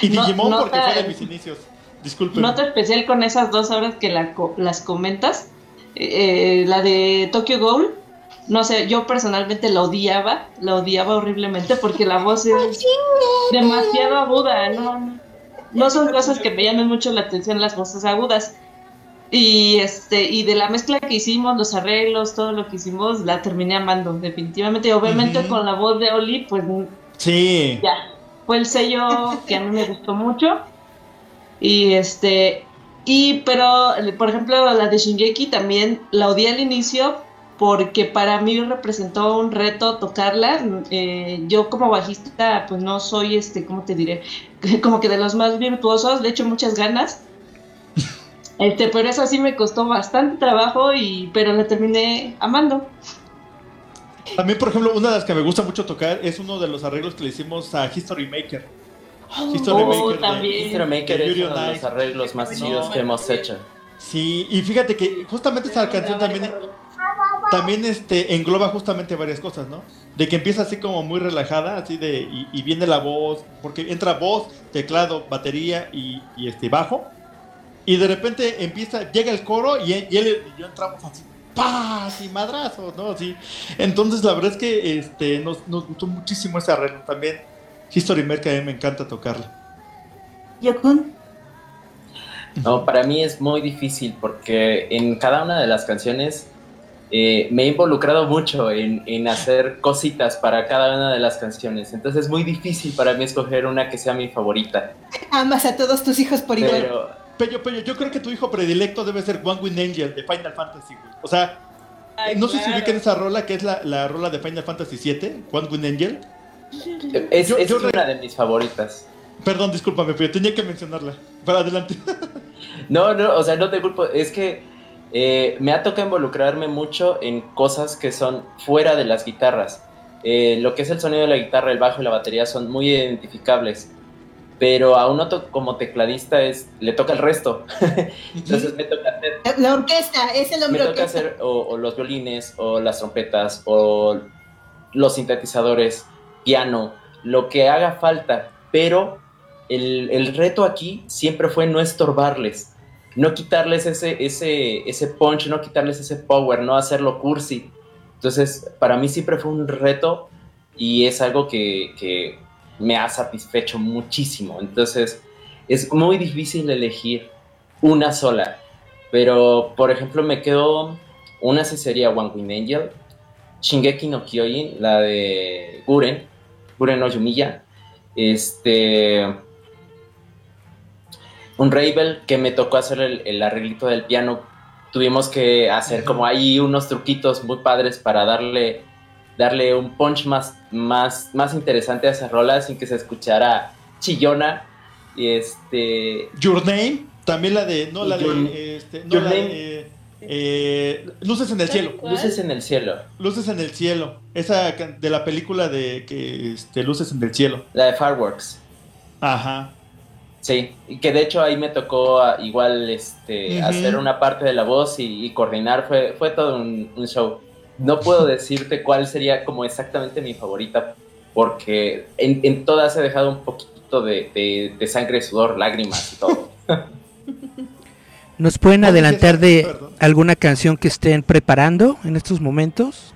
S9: Y
S7: No-
S9: Digimon porque fue de mis inicios. Disculpen.
S7: Nota especial con esas dos obras que la las comentas. Eh, la de Tokyo Ghoul. No sé, yo personalmente la odiaba, la odiaba horriblemente porque la voz es demasiado aguda, no, no, son cosas que me llamen mucho la atención las voces agudas. Y este, y de la mezcla que hicimos, los arreglos, todo lo que hicimos, la terminé amando, definitivamente. Obviamente con la voz de Oli, pues
S9: Sí.
S7: ya, fue el sello que a mí me gustó mucho. Y este, y pero, por ejemplo, la de Shingeki también la odié al inicio porque para mí representó un reto tocarla. Eh, yo como bajista, pues no soy este, ¿cómo te diré? Como que de los más virtuosos, le echo muchas ganas. Este, pero eso sí me costó bastante trabajo y pero la terminé amando.
S9: También, por ejemplo, una de las que me gusta mucho tocar es uno de los arreglos que le hicimos a History Maker. History
S7: Oh,
S9: Maker de-
S7: también.
S10: History Maker
S9: de
S10: es uno de los arreglos más chidos que hemos hecho.
S9: Sí, y fíjate que justamente esa canción también, también este, engloba justamente varias cosas, ¿no? De que empieza así como muy relajada, así de, y, y viene la voz, porque entra voz, teclado, batería y, y, este bajo, y de repente empieza, llega el coro y, y él y yo entramos así, ¡paz! y madrazos, ¿no? Así. Entonces la verdad es que este, nos, nos gustó muchísimo ese arreglo también. History Maker a mí me encanta tocarlo.
S6: Yokun.
S10: No, para mí es muy difícil porque en cada una de las canciones eh, me he involucrado mucho en, en hacer cositas para cada una de las canciones. Entonces es muy difícil para mí escoger una que sea mi favorita.
S6: Amas a todos tus hijos por igual.
S10: Pero
S9: Peyo, Peyo, yo creo que tu hijo predilecto debe ser One Wing Angel de Final Fantasy, güey. O sea,
S8: Ay,
S9: no sé si ubican esa rola que es la, la rola de Final Fantasy VII, One Wing Angel.
S10: Es,
S9: Yo-
S10: es
S9: yo re-
S10: una de mis favoritas.
S9: Perdón, discúlpame, pero tenía que mencionarla. Para adelante.
S10: No, no, o sea, no te culpo. Es que eh, me ha tocado involucrarme mucho en cosas que son fuera de las guitarras. Eh, lo que es el sonido de la guitarra, el bajo y la batería son muy identificables. Pero a uno to- como tecladista es, le toca el resto. Entonces me toca hacer,
S6: La orquesta, es el
S10: me
S6: hombre
S10: toca
S6: orquesta.
S10: hacer o, o los violines, o las trompetas, o los sintetizadores, piano, lo que haga falta. Pero el, el reto aquí siempre fue no estorbarles, no quitarles ese, ese, ese punch, no quitarles ese power, no hacerlo cursi. Entonces, para mí siempre fue un reto y es algo que, que me ha satisfecho muchísimo. Entonces, es muy difícil elegir una sola. Pero, por ejemplo, me quedo. Una sí sería One Wing Angel. Shingeki no Kyojin, la de Guren. Guren no. Este. Un Ravel que me tocó hacer el, el arreglito del piano. Tuvimos que hacer como ahí unos truquitos muy padres para darle, darle un punch más, más, más interesante a esa rola sin que se escuchara chillona. Y este.
S9: Your Name, también la de. No, la
S10: Your-
S9: de. Este, no,
S10: Your
S9: la
S10: Name.
S9: de. Eh, Luces en el cielo.
S10: Luces en el cielo.
S9: Luces en el cielo. Esa can- de la película de que este, Luces en el cielo.
S10: La de Fireworks.
S9: Ajá.
S10: Sí, y que de hecho ahí me tocó ah, igual este, hacer una parte de la voz y, y coordinar, fue, fue todo un, un show. No puedo decirte cuál sería como exactamente mi favorita, porque en, en todas he dejado un poquito de, de- de sangre, sudor, lágrimas y todo.
S3: ¿Nos pueden adelantar de
S9: perdón.
S3: alguna canción que estén preparando en estos momentos?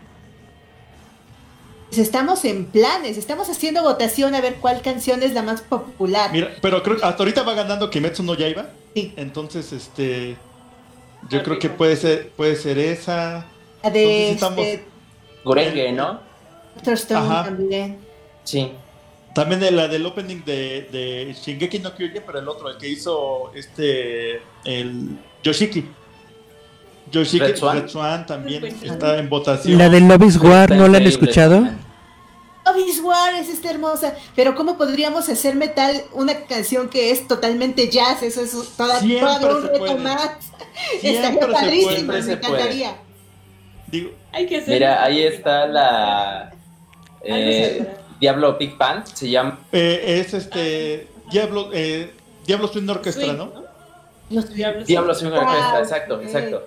S6: Pues estamos en planes, estamos haciendo votación a ver cuál canción es la más popular.
S9: Mira, pero creo que hasta ahorita va ganando Kimetsu no Yaiba.
S6: Sí.
S9: Entonces, este. Yo creo que puede ser, puede ser esa.
S6: La de
S9: entonces estamos-
S6: este,
S10: Gurenge, ¿no?
S6: Doctor Stone
S9: Ajá.
S6: también.
S10: Sí.
S9: También de la del opening de, de Shingeki no Kyojin, pero el otro, el que hizo este. El Yoshiki. Yoshiki
S10: Red Swan.
S9: Red Swan también está en votación.
S3: La de Love is War, ¿no la han escuchado?
S6: Obvious War es esta hermosa, pero ¿cómo podríamos hacer metal una canción que es totalmente jazz? Eso es toda, todavía un reto
S9: puede.
S6: más.
S9: Siempre
S6: Estaría padrísimo, me encantaría.
S9: Digo,
S8: Hay que hacer.
S10: Mira, ahí está la eh. Diablo Big Band, se llama.
S9: eh, es este. Diablo, eh, Diablo Swing Orchestra,
S8: Swing,
S9: ¿no?
S6: Los
S8: Diablos.
S10: Diablo Swing
S6: Wow,
S10: Orchestra, exacto, exacto.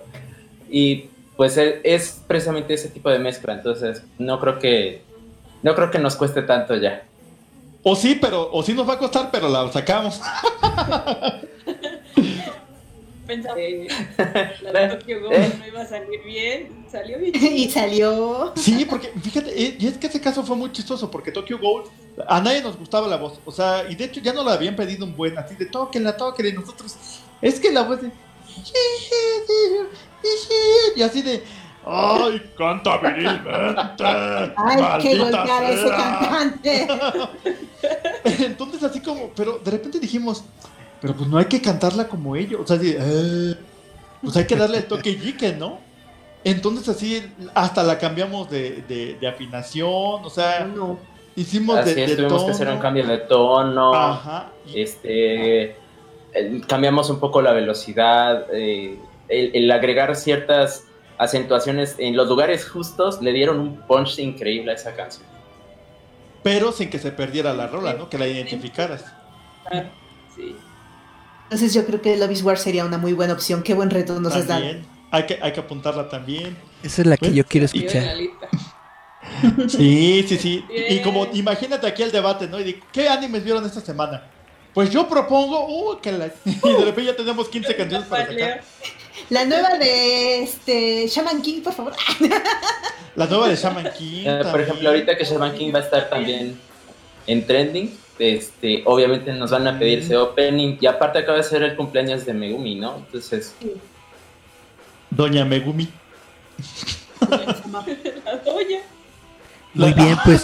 S10: Y pues e- es precisamente ese tipo de mezcla, entonces no creo que no creo que nos cueste tanto ya.
S9: O sí, pero, o sí nos va a costar, pero la sacamos.
S8: Pensaba que la de Tokyo Ghoul
S10: Eh.
S8: no iba a salir bien. Salió bien.
S6: y salió.
S9: Sí, porque fíjate, eh, y es que ese caso fue muy chistoso, porque Tokyo Gold, a nadie nos gustaba la voz, o sea, y de hecho ya no la habían pedido un buen, así de tóquenla, tóquenla, y nosotros, es que la voz de... Y así de... ¡Ay, canta virilmente!
S6: Ay, que
S9: maldita
S6: golpear a ese
S9: sea".
S6: cantante.
S9: Entonces así como, pero de repente dijimos, pero pues no hay que cantarla como ellos, o sea, así, "Eh, pues hay que darle el toque Jiken, ¿no? Entonces así hasta la cambiamos de, de- de afinación, o sea,
S6: No.
S9: hicimos
S10: Así
S9: de,
S10: es,
S9: de
S10: tuvimos que hacer un
S9: tono.
S10: cambio de tono,
S9: Ajá.
S10: este cambiamos un poco la velocidad, eh, el, el agregar ciertas acentuaciones en los lugares justos le dieron un punch increíble a esa canción.
S9: pero sin que se perdiera la rola, ¿no? Que la identificaras.
S8: Sí.
S6: Entonces yo creo que Love is War sería una muy buena opción. Qué buen reto nos has dado.
S9: También. Hay que, hay que apuntarla también.
S3: Esa es la que yo quiero escuchar.
S9: Sí, sí, sí. Y, como imagínate aquí el debate, ¿no? Y de, ¿qué animes vieron esta semana? Pues yo propongo, uh, que la... Y de repente ya tenemos 15 canciones para sacar.
S6: La nueva de este Shaman King, por favor.
S9: La nueva de Shaman King.
S10: Eh, por ejemplo, ahorita que Shaman King va a estar también en trending, este, obviamente nos van a pedir ese opening y aparte acaba de ser el cumpleaños de Megumi, ¿no? Entonces,
S9: Doña Megumi.
S8: La doña.
S3: Muy bien, pues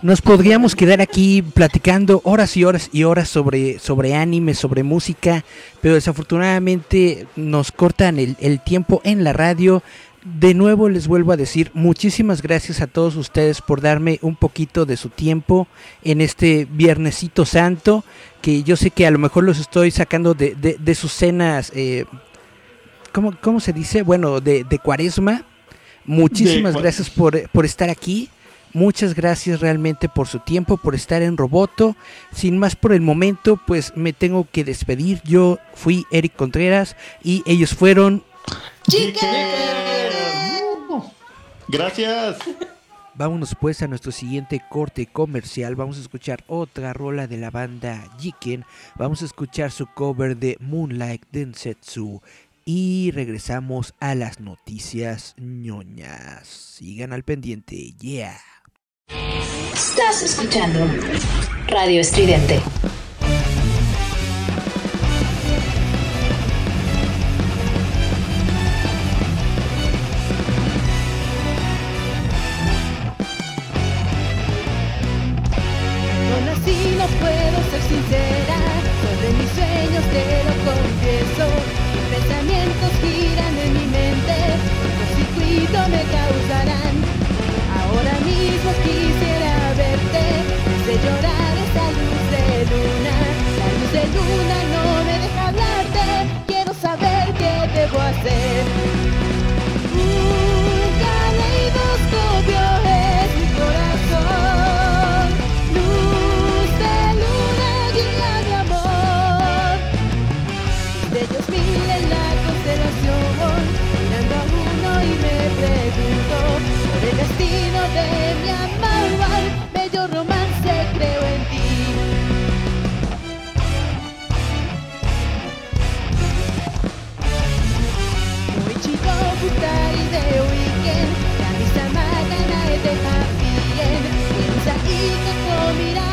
S3: nos podríamos quedar aquí platicando horas y horas y horas sobre, sobre anime, sobre música, pero desafortunadamente nos cortan el, el tiempo en la radio. De nuevo les vuelvo a decir muchísimas gracias a todos ustedes por darme un poquito de su tiempo en este viernesito santo, que yo sé que a lo mejor los estoy sacando de, de- de sus cenas, eh, ¿cómo, cómo se dice? Bueno, de, de cuaresma. Muchísimas gracias por, por estar aquí. Muchas gracias realmente por su tiempo, por estar en Roboto. Sin más por el momento, pues me tengo que despedir. Yo fui Eric Contreras y ellos fueron.
S9: Uh, Gracias.
S3: Vámonos pues a nuestro siguiente corte comercial. Vamos a escuchar otra rola de la banda Jiken. Vamos a escuchar su cover de Moonlight Densetsu. Y regresamos a las noticias ñoñas. Sigan al pendiente. Yeah.
S13: Estás escuchando Radio Estridente.
S2: Así no puedo ser sincera sobre mis sueños, te lo confieso. Mis pensamientos giran en mi mente, cortocircuito me causarán. Ahora mismo quisiera verte, de llorar esta luz de luna. La luz de luna no me deja hablarte, quiero saber qué debo hacer. 神様叶えいてハッピーエ
S6: ンド現在過去未来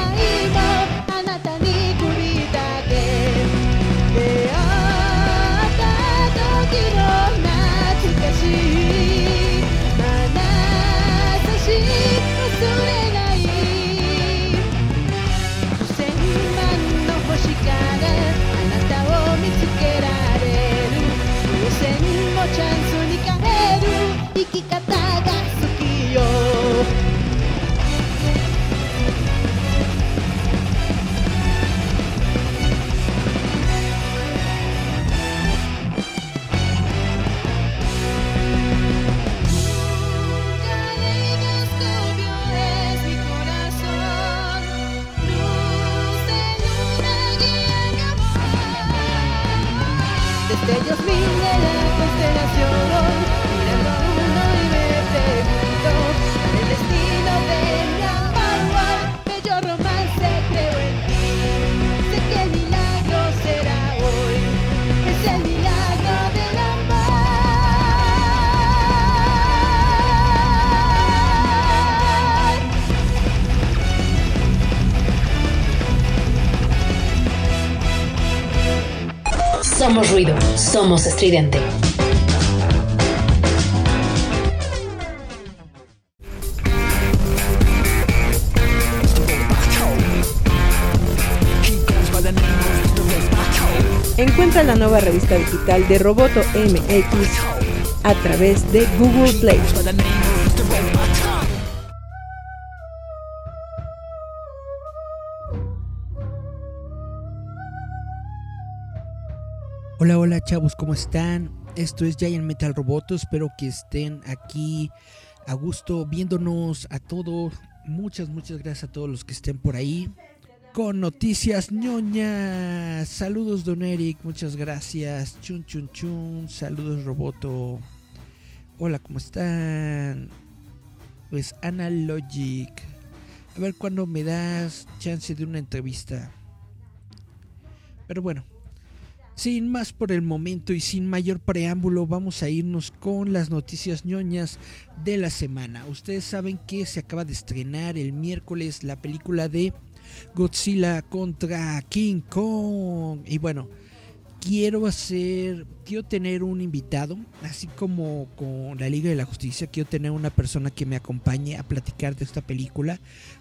S6: fin de la constelación.
S13: Somos ruido, somos estridente.
S11: Encuentra la nueva revista digital de Roboto MX a través de Google Play.
S3: Chavos, ¿cómo están? Esto es Giant Metal Roboto, espero que estén aquí a gusto viéndonos a todos. Muchas, muchas gracias a todos los que estén por ahí. Con noticias ñoñas. Saludos Don Eric, muchas gracias. Chun chun chun. Saludos Roboto. Hola, ¿cómo están? Pues Analogic. A ver cuándo me das chance de una entrevista. Pero bueno, sin más por el momento y sin mayor preámbulo, vamos a irnos con las noticias ñoñas de la semana. Ustedes saben que se acaba de estrenar el miércoles la película de Godzilla contra King Kong. Y bueno, quiero hacer, quiero tener un invitado, así como con la Liga de la Justicia, quiero tener una persona que me acompañe a platicar de esta película.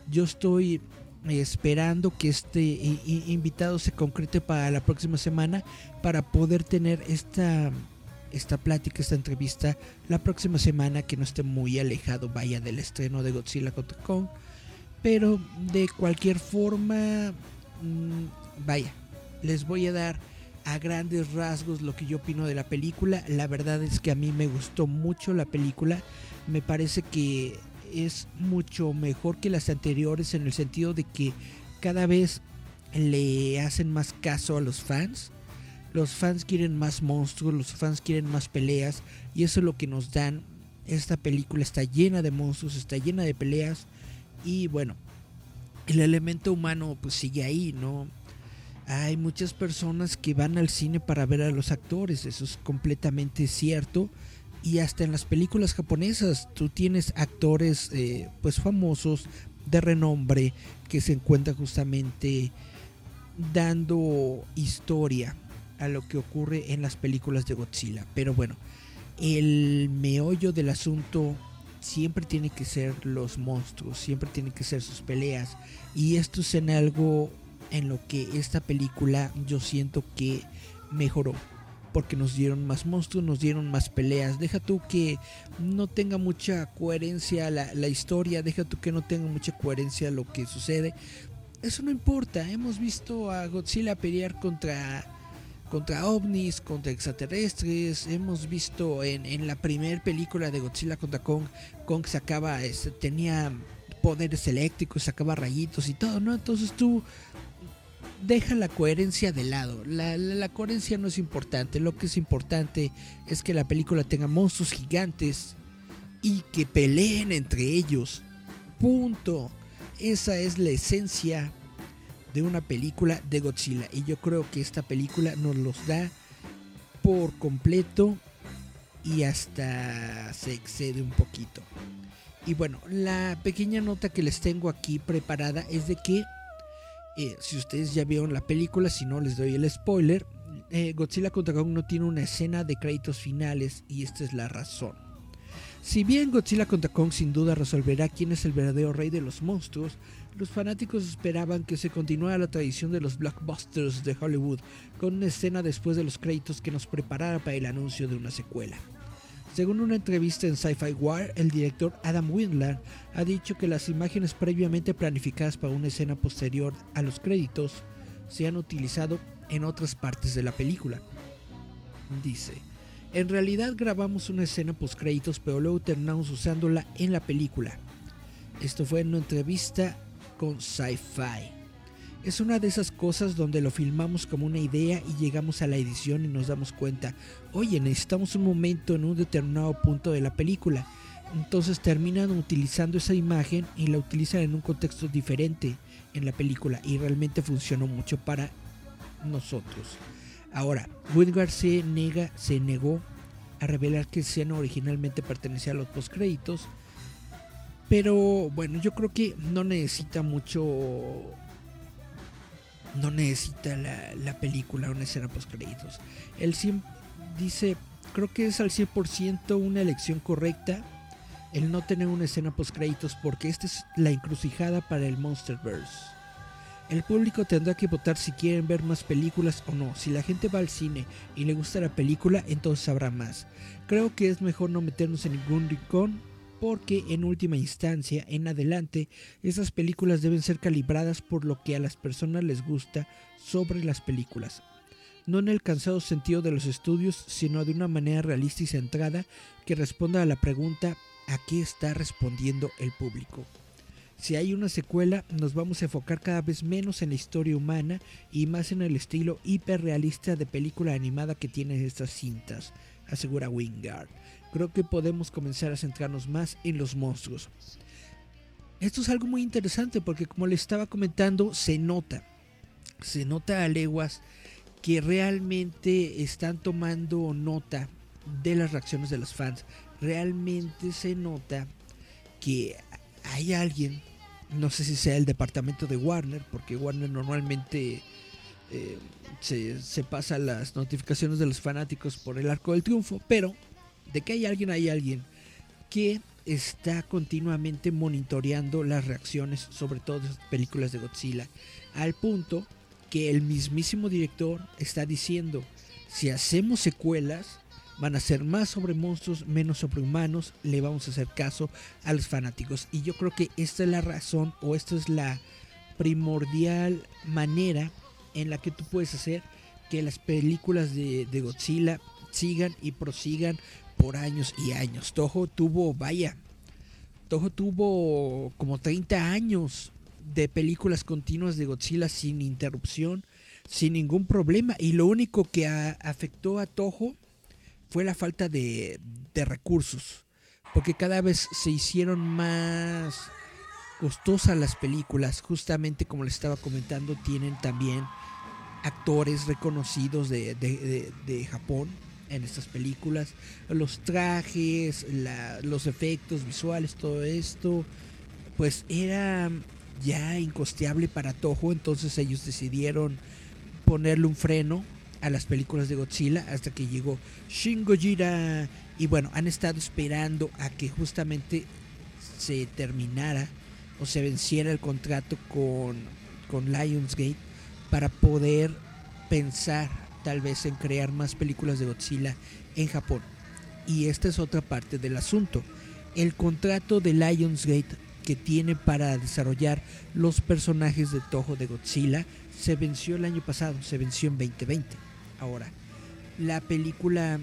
S3: Yo estoy esperando que este invitado se concrete para la próxima semana para poder tener esta esta plática, esta entrevista la próxima semana que no esté muy alejado vaya del estreno de Godzilla contra Kong pero de cualquier forma mm, vaya les voy a dar a grandes rasgos lo que yo opino de la película. La verdad es que a mí me gustó mucho la película. Me parece que es mucho mejor que las anteriores en el sentido de que cada vez le hacen más caso a los fans. Los fans quieren más monstruos, los fans quieren más peleas y eso es lo que nos dan. Esta película está llena de monstruos, está llena de peleas y bueno, el elemento humano pues sigue ahí, ¿no? Hay muchas personas que van al cine para ver a los actores, eso es completamente cierto y hasta en las películas japonesas tú tienes actores eh, pues famosos de renombre que se encuentran justamente dando historia a lo que ocurre en las películas de Godzilla. Pero bueno el meollo del asunto siempre tiene que ser los monstruos siempre tiene que ser sus peleas. Y esto es en algo en lo que esta película yo siento que mejoró porque nos dieron más monstruos, nos dieron más peleas. Deja tú que no tenga mucha coherencia la, la, historia, deja tú que no tenga mucha coherencia lo que sucede. Eso no importa, hemos visto a Godzilla pelear contra, contra ovnis, contra extraterrestres, hemos visto en, en la primera película de Godzilla contra Kong, Kong sacaba, este, tenía poderes eléctricos, sacaba rayitos y todo, ¿no? Entonces tú deja la coherencia de lado. La, coherencia no es importante. Lo que es importante es que la película tenga monstruos gigantes y que peleen entre ellos. Punto. Esa es la esencia de una película de Godzilla. Y yo creo que esta película nos los da por completo y hasta se excede un poquito. Y bueno, la pequeña nota que les tengo aquí preparada es de que eh, si ustedes ya vieron la película, si no les doy el spoiler, eh, Godzilla contra Kong no tiene una escena de créditos finales y esta es la razón. Si bien Godzilla contra Kong sin duda resolverá quién es el verdadero rey de los monstruos, los fanáticos esperaban que se continuara la tradición de los blockbusters de Hollywood con una escena después de los créditos que nos preparara para el anuncio de una secuela. Según una entrevista en Sci-Fi Wire, el director Adam Windler ha dicho que las imágenes previamente planificadas para una escena posterior a los créditos se han utilizado en otras partes de la película. Dice, en realidad grabamos una escena post créditos pero luego terminamos usándola en la película. Esto fue en una entrevista con Sci-Fi. Es una de esas cosas donde lo filmamos como una idea y llegamos a la edición y nos damos cuenta, oye, necesitamos un momento en un determinado punto de la película. Entonces terminan utilizando esa imagen y la utilizan en un contexto diferente en la película y realmente funcionó mucho para nosotros. Ahora, Wingard se, nega, se negó a revelar que escena originalmente pertenecía a los postcréditos. Pero bueno, yo creo que no necesita mucho no necesita la, la película una escena post créditos. Él dice, creo que es al 100% una elección correcta el no tener una escena post créditos porque esta es la encrucijada para el Monsterverse. El público tendrá que votar si quieren ver más películas o no. Si la gente va al cine y le gusta la película, entonces habrá más. Creo que es mejor no meternos en ningún rincón porque en última instancia, en adelante, esas películas deben ser calibradas por lo que a las personas les gusta sobre las películas. No en el cansado sentido de los estudios, sino de una manera realista y centrada que responda a la pregunta ¿a qué está respondiendo el público? Si hay una secuela, nos vamos a enfocar cada vez menos en la historia humana y más en el estilo hiperrealista de película animada que tienen estas cintas, asegura Wingard. Creo que podemos comenzar a centrarnos más en los monstruos. Esto es algo muy interesante porque como le estaba comentando, se nota, se nota a leguas que realmente están tomando nota de las reacciones de los fans. Realmente se nota que hay alguien, no sé si sea el departamento de Warner, porque Warner normalmente eh, se, pasa las notificaciones de los fanáticos por el arco del triunfo, pero de que hay alguien, hay alguien que está continuamente monitoreando las reacciones, sobre todo de películas de Godzilla, al punto que el mismísimo director está diciendo, si hacemos secuelas, van a ser más sobre monstruos, menos sobre humanos, le vamos a hacer caso a los fanáticos. Y yo creo que esta es la razón o esta es la primordial manera en la que tú puedes hacer que las películas de, de Godzilla sigan y prosigan por años y años. Toho tuvo, vaya, Toho tuvo como 30 años de películas continuas de Godzilla sin interrupción, sin ningún problema. Y lo único que afectó a Toho fue la falta de, de recursos. Porque cada vez se hicieron más costosas las películas. Justamente como les estaba comentando, tienen también actores reconocidos de, de- de- de Japón en estas películas. Los trajes, la- los efectos visuales, todo esto, pues era ya incosteable para Toho. Entonces ellos decidieron ponerle un freno a las películas de Godzilla hasta que llegó Shin Gojira. Y bueno, han estado esperando a que justamente se terminara o se venciera el contrato con, con Lionsgate para poder pensar tal vez en crear más películas de Godzilla en Japón. Y esta es otra parte del asunto. El contrato de Lionsgate que tiene para desarrollar los personajes de Toho de Godzilla se venció el año pasado, se venció en 2020. Ahora, la película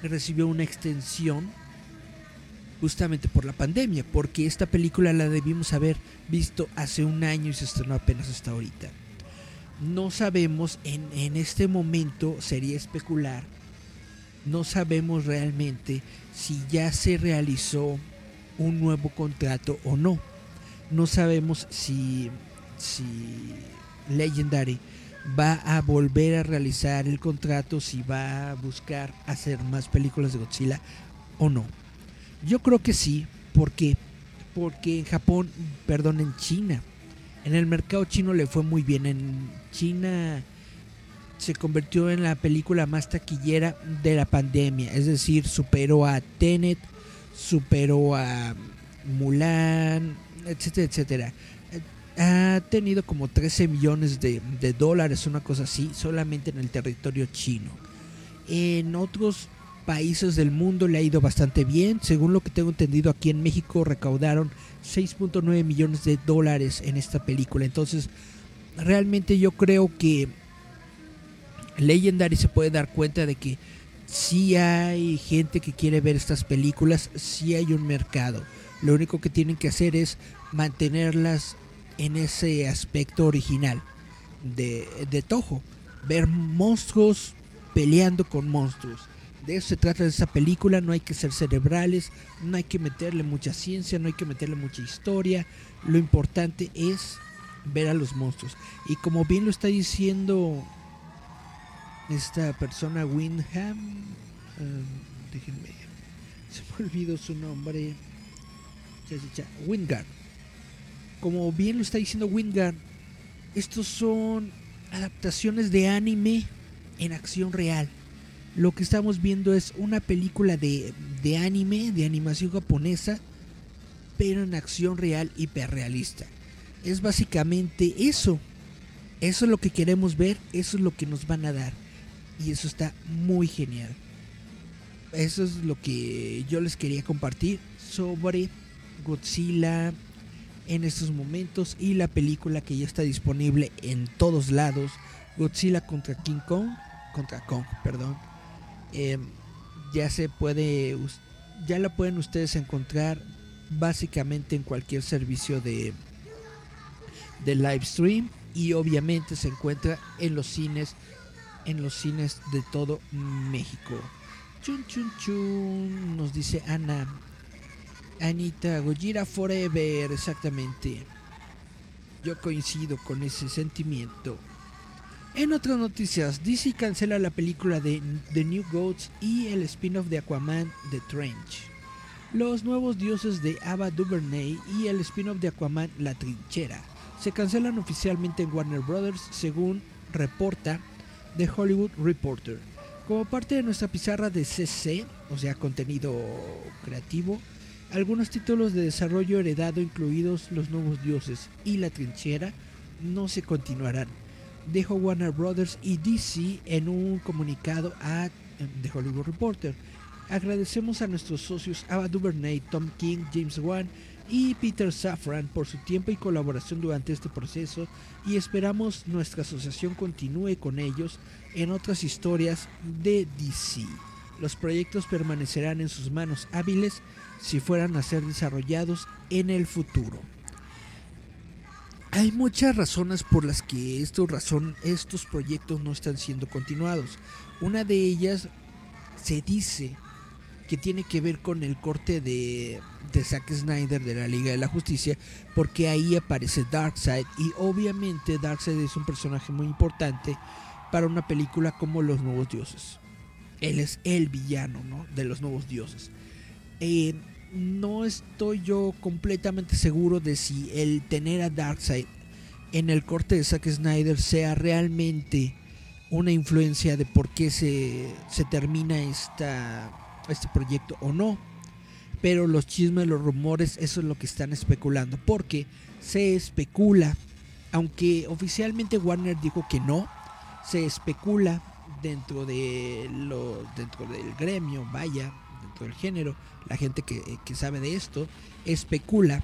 S3: recibió una extensión justamente por la pandemia, porque esta película la debimos haber visto hace un año y se estrenó apenas hasta ahorita. No sabemos, en, en este momento sería especular, no sabemos realmente si ya se realizó un nuevo contrato o no. No sabemos si, si Legendary va a volver a realizar el contrato, si va a buscar hacer más películas de Godzilla o no. Yo creo que sí, porque porque en Japón, perdón, en China, en el mercado chino le fue muy bien. En China se convirtió en la película más taquillera de la pandemia, es decir, superó a Tenet, superó a Mulan, etcétera, etcétera. Ha tenido como 13 millones de, de dólares, una cosa así, solamente en el territorio chino. En otros países del mundo le ha ido bastante bien. Según lo que tengo entendido, aquí en México recaudaron 6.9 millones de dólares en esta película. Entonces, realmente yo creo que Legendary se puede dar cuenta de que si hay gente que quiere ver estas películas, si hay un mercado. Lo único que tienen que hacer es mantenerlas en ese aspecto original de, de Toho. Ver monstruos peleando con monstruos. De eso se trata de esa película, no hay que ser cerebrales, no hay que meterle mucha ciencia, no hay que meterle mucha historia. Lo importante es ver a los monstruos. Y como bien lo está diciendo esta persona Windham, um, déjenme, se me olvidó su nombre, Wingard. Como bien lo está diciendo Wingard, estos son adaptaciones de anime en acción real. Lo que estamos viendo es una película de, de anime, de animación japonesa, pero en acción real hiperrealista. Es básicamente eso. Eso es lo que queremos ver, eso es lo que nos van a dar. Y eso está muy genial. Eso es lo que yo les quería compartir sobre Godzilla en estos momentos y la película que ya está disponible en todos lados. Godzilla contra King Kong, contra Kong, perdón. Em, ya se puede, ya la pueden ustedes encontrar básicamente en cualquier servicio de, de live stream y obviamente se encuentra en los cines en los cines de todo México. Chun chun chun nos dice Ana Anita Gojira Forever, exactamente. Yo coincido con ese sentimiento. En otras noticias, DC cancela la película de The New Goats y el spin-off de Aquaman The Trench. Los nuevos dioses de Ava DuVernay y el spin-off de Aquaman La Trinchera se cancelan oficialmente en Warner Brothers según reporta The Hollywood Reporter. Como parte de nuestra pizarra de CC, o sea, contenido creativo, algunos títulos de desarrollo heredado, incluidos Los Nuevos Dioses y La Trinchera, no se continuarán. Dejo Warner Brothers y DC en un comunicado a em, The Hollywood Reporter. Agradecemos a nuestros socios Ava DuVernay, Tom King, James Wan y Peter Safran por su tiempo y colaboración durante este proceso y esperamos nuestra asociación continúe con ellos en otras historias de DC. Los proyectos permanecerán en sus manos hábiles si fueran a ser desarrollados en el futuro. Hay muchas razones por las que estos, razón, estos proyectos no están siendo continuados. Una de ellas se dice que tiene que ver con el corte de, Zack Snyder de la Liga de la Justicia, porque ahí aparece Darkseid y obviamente Darkseid es un personaje muy importante para una película como Los Nuevos Dioses. Él es el villano ¿no? de los Nuevos Dioses. Eh, no estoy yo completamente seguro de si el tener a Darkseid en el corte de Zack Snyder sea realmente una influencia de por qué se, se termina esta, este proyecto o no. Pero los chismes, los rumores, eso es lo que están especulando. Porque se especula, aunque oficialmente Warner dijo que no, se especula dentro de lo dentro del gremio, vaya, dentro del género, la gente que, que sabe de esto, especula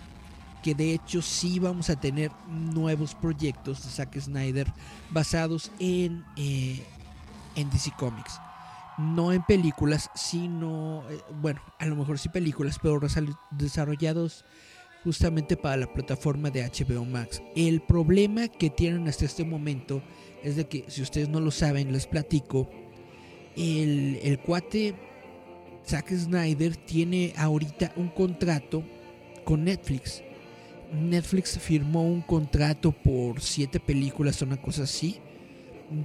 S3: que de hecho sí vamos a tener nuevos proyectos de Zack Snyder basados en, eh, en DC Comics. No en películas, sino, eh, bueno, a lo mejor sí películas, pero desarrollados justamente para la plataforma de HBO Max. El problema que tienen hasta este momento es de que, si ustedes no lo saben, les platico, el, el cuate Zack Snyder tiene ahorita un contrato con Netflix. Netflix firmó un contrato por siete películas, una cosa así,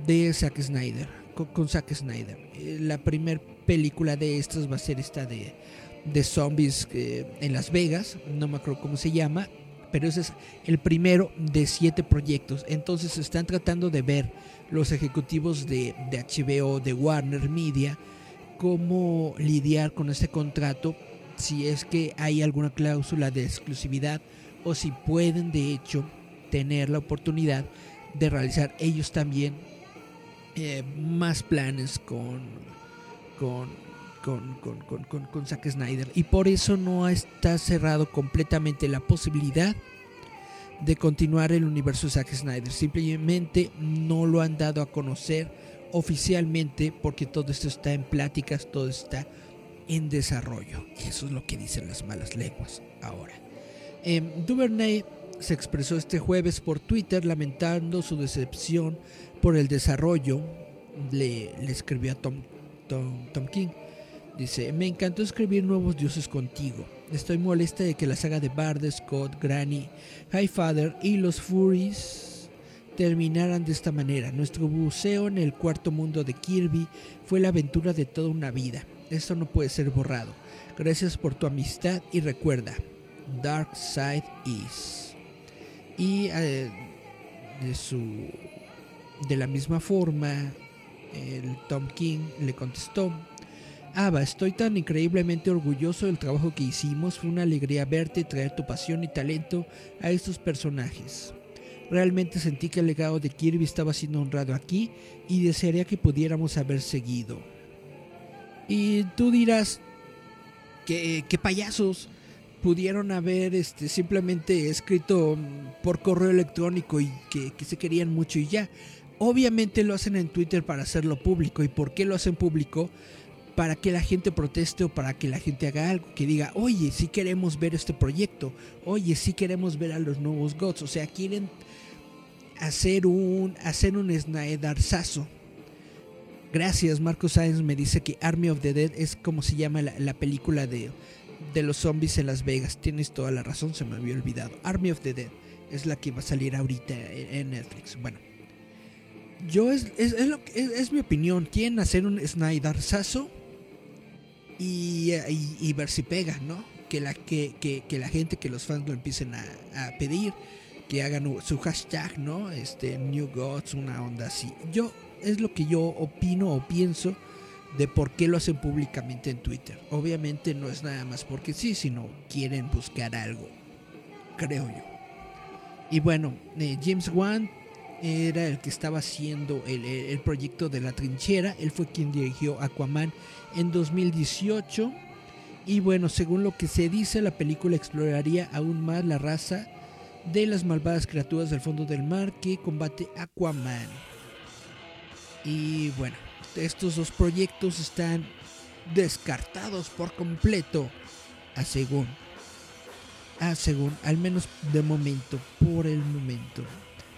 S3: de Zack Snyder, con, Zack Snyder. Eh, la primera película de estas va a ser esta de, de zombies eh, en Las Vegas, no me acuerdo cómo se llama, pero ese es el primero de siete proyectos. Entonces están tratando de ver los ejecutivos de, de HBO, de Warner Media, cómo lidiar con este contrato, si es que hay alguna cláusula de exclusividad o si pueden de hecho tener la oportunidad de realizar ellos también eh, más planes con, con, con, con, con, con Zack Snyder. Y por eso no está cerrado completamente la posibilidad de continuar el universo de Zack Snyder. Simplemente no lo han dado a conocer oficialmente porque todo esto está en pláticas, todo está en desarrollo. Eso es lo que dicen las malas lenguas ahora. Eh, Duvernay se expresó este jueves por Twitter lamentando su decepción por el desarrollo. Le, escribió a Tom, Tom, Tom King. Dice, me encantó escribir nuevos dioses contigo. Estoy molesta de que la saga de Bard, Scott, Granny, Highfather y los Furies terminaran de esta manera. Nuestro buceo en el cuarto mundo de Kirby fue la aventura de toda una vida. Esto no puede ser borrado. Gracias por tu amistad y recuerda, Dark Side Is. Y eh, de su De la misma forma, el Tom King le contestó, Ava, estoy tan increíblemente orgulloso del trabajo que hicimos, fue una alegría verte y traer tu pasión y talento a estos personajes. Realmente sentí que el legado de Kirby estaba siendo honrado aquí y desearía que pudiéramos haber seguido. Y tú dirás, que, payasos pudieron haber este, simplemente escrito por correo electrónico y que, que se querían mucho y ya. Obviamente lo hacen en Twitter para hacerlo público. ¿Y por qué lo hacen público? Para que la gente proteste o para que la gente haga algo. Que diga, oye, sí queremos ver este proyecto. Oye, sí queremos ver a los nuevos gods. O sea, quieren hacer un, hacer un. Gracias, Marcos Sáenz me dice que Army of the Dead es como se llama la, película de, de los zombies en Las Vegas. Tienes toda la razón, se me había olvidado. Army of the Dead es la que va a salir ahorita en Netflix. Bueno, yo es, es, es, lo, es, mi opinión. Quieren hacer un Snyderzazo y, y, ver si pega, ¿no? Que la, que, que, la gente, que los fans lo empiecen a, pedir, que hagan su hashtag, ¿no? Este, New Gods, una onda así. Yo, es lo que yo opino o pienso de por qué lo hacen públicamente en Twitter. Obviamente no es nada más porque sí, sino quieren buscar algo, creo yo. Y bueno, eh, James Wan era el que estaba haciendo el, proyecto de la trinchera. Él fue quien dirigió Aquaman en 2018. Y bueno, según lo que se dice, la película exploraría aún más la raza de las malvadas criaturas del fondo del mar que combate Aquaman. Y bueno, estos dos proyectos están descartados por completo, a según. A según, al menos de momento, por el momento.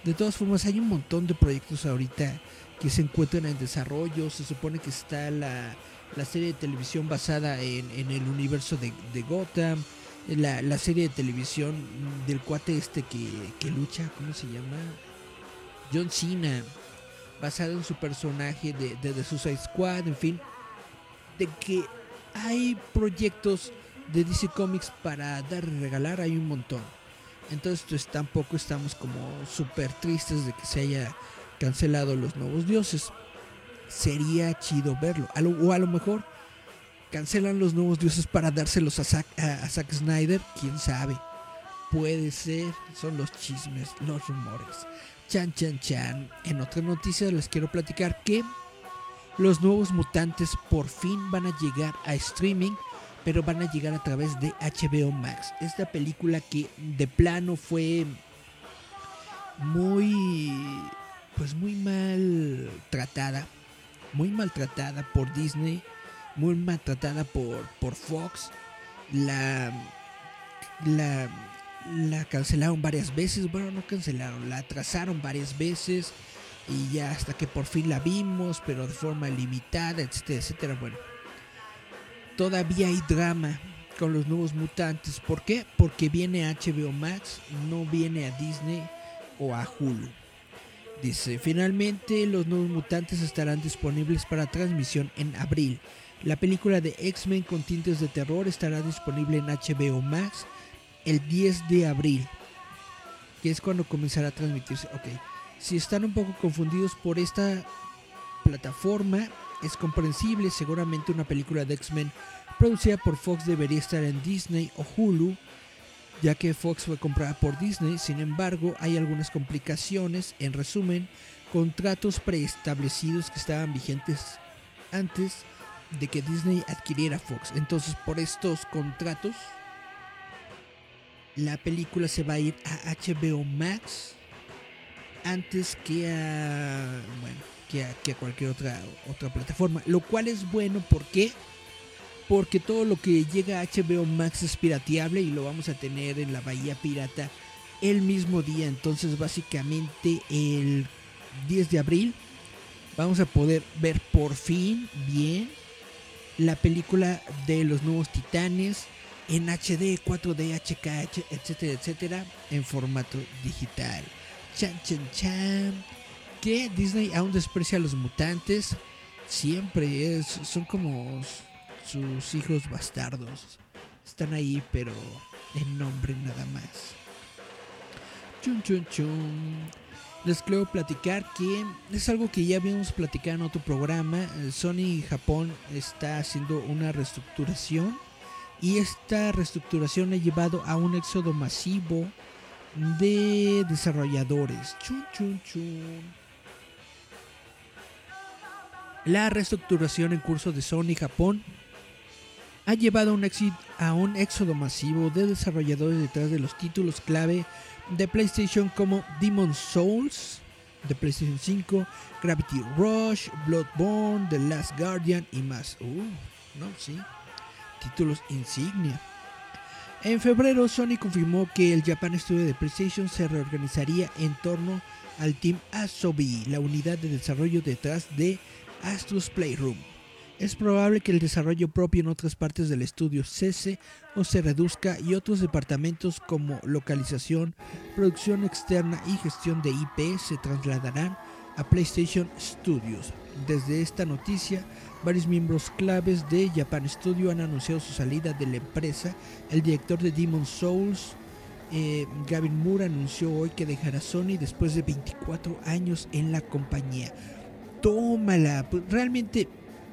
S3: De todas formas, hay un montón de proyectos ahorita que se encuentran en desarrollo. Se supone que está la, serie de televisión basada en, el universo de, Gotham. La, serie de televisión del cuate este que, lucha, ¿cómo se llama? John Cena. Basado en su personaje de, de The Suicide Squad, en fin. De que hay proyectos de DC Comics para dar y regalar, hay un montón. Entonces pues tampoco estamos como súper tristes de que se haya cancelado los nuevos dioses. Sería chido verlo. o a lo mejor cancelan los nuevos dioses para dárselos a Zack, Snyder. Quién sabe. Puede ser. Son los chismes, los rumores. Chan, chan, chan. En otra noticia les quiero platicar que los nuevos mutantes por fin van a llegar a streaming pero van a llegar a través de HBO Max. Esta película que de plano fue muy, pues muy mal tratada, muy maltratada por Disney, muy maltratada por, por Fox. La, la, la cancelaron varias veces, bueno, no cancelaron, la atrasaron varias veces y ya hasta que por fin la vimos, pero de forma limitada, etcétera, etcétera. Bueno, todavía hay drama con los nuevos mutantes. ¿Por qué? Porque viene a HBO Max, no viene a Disney o a Hulu. Dice, finalmente los nuevos mutantes estarán disponibles para transmisión en abril. La película de X-Men con tintes de terror estará disponible en HBO Max el 10 de abril, que es cuando comenzará a transmitirse. Ok, si están un poco confundidos por esta plataforma, es comprensible, seguramente una película de X-Men producida por Fox debería estar en Disney o Hulu, ya que Fox fue comprada por Disney, sin embargo hay algunas complicaciones, en resumen, contratos preestablecidos que estaban vigentes antes de que Disney adquiriera Fox. Entonces por estos contratos, la película se va a ir a HBO Max antes que a... Bueno, que a, cualquier otra, otra plataforma. Lo cual es bueno, ¿por qué? Porque todo lo que llega a HBO Max es pirateable y lo vamos a tener en la Bahía Pirata el mismo día. Entonces básicamente el 10 de abril vamos a poder ver por fin bien la película de los nuevos titanes en HD, 4D, HK, etcétera, etcétera, en formato digital. Chan, chan, chan que Disney aún desprecia a los mutantes. Siempre es, son como sus hijos bastardos. Están ahí, pero en nombre nada más. Chun chun chun. Les quiero platicar que es algo que ya habíamos platicado en otro programa. Sony Japón está haciendo una reestructuración y esta reestructuración ha llevado a un éxodo masivo de desarrolladores. Chun, chun. La reestructuración en curso de Sony Japón ha llevado a un éxodo masivo de desarrolladores detrás de los títulos clave de PlayStation como Demon Souls de PlayStation 5, Gravity Rush, Bloodborne, The Last Guardian y más. Uh, no, sí. Títulos insignia. En febrero, Sony confirmó que el Japan Studio de PlayStation se reorganizaría en torno al Team Asobi, la unidad de desarrollo detrás de Astros Playroom. Es probable que el desarrollo propio en otras partes del estudio cese o se reduzca y otros departamentos como localización, producción externa y gestión de IP se trasladarán a PlayStation Studios. Desde esta noticia, varios miembros claves de Japan Studio han anunciado su salida de la empresa. El director de Demon Souls, eh, Gavin Moore, anunció hoy que dejará Sony después de 24 años en la compañía. Tómala, pues, realmente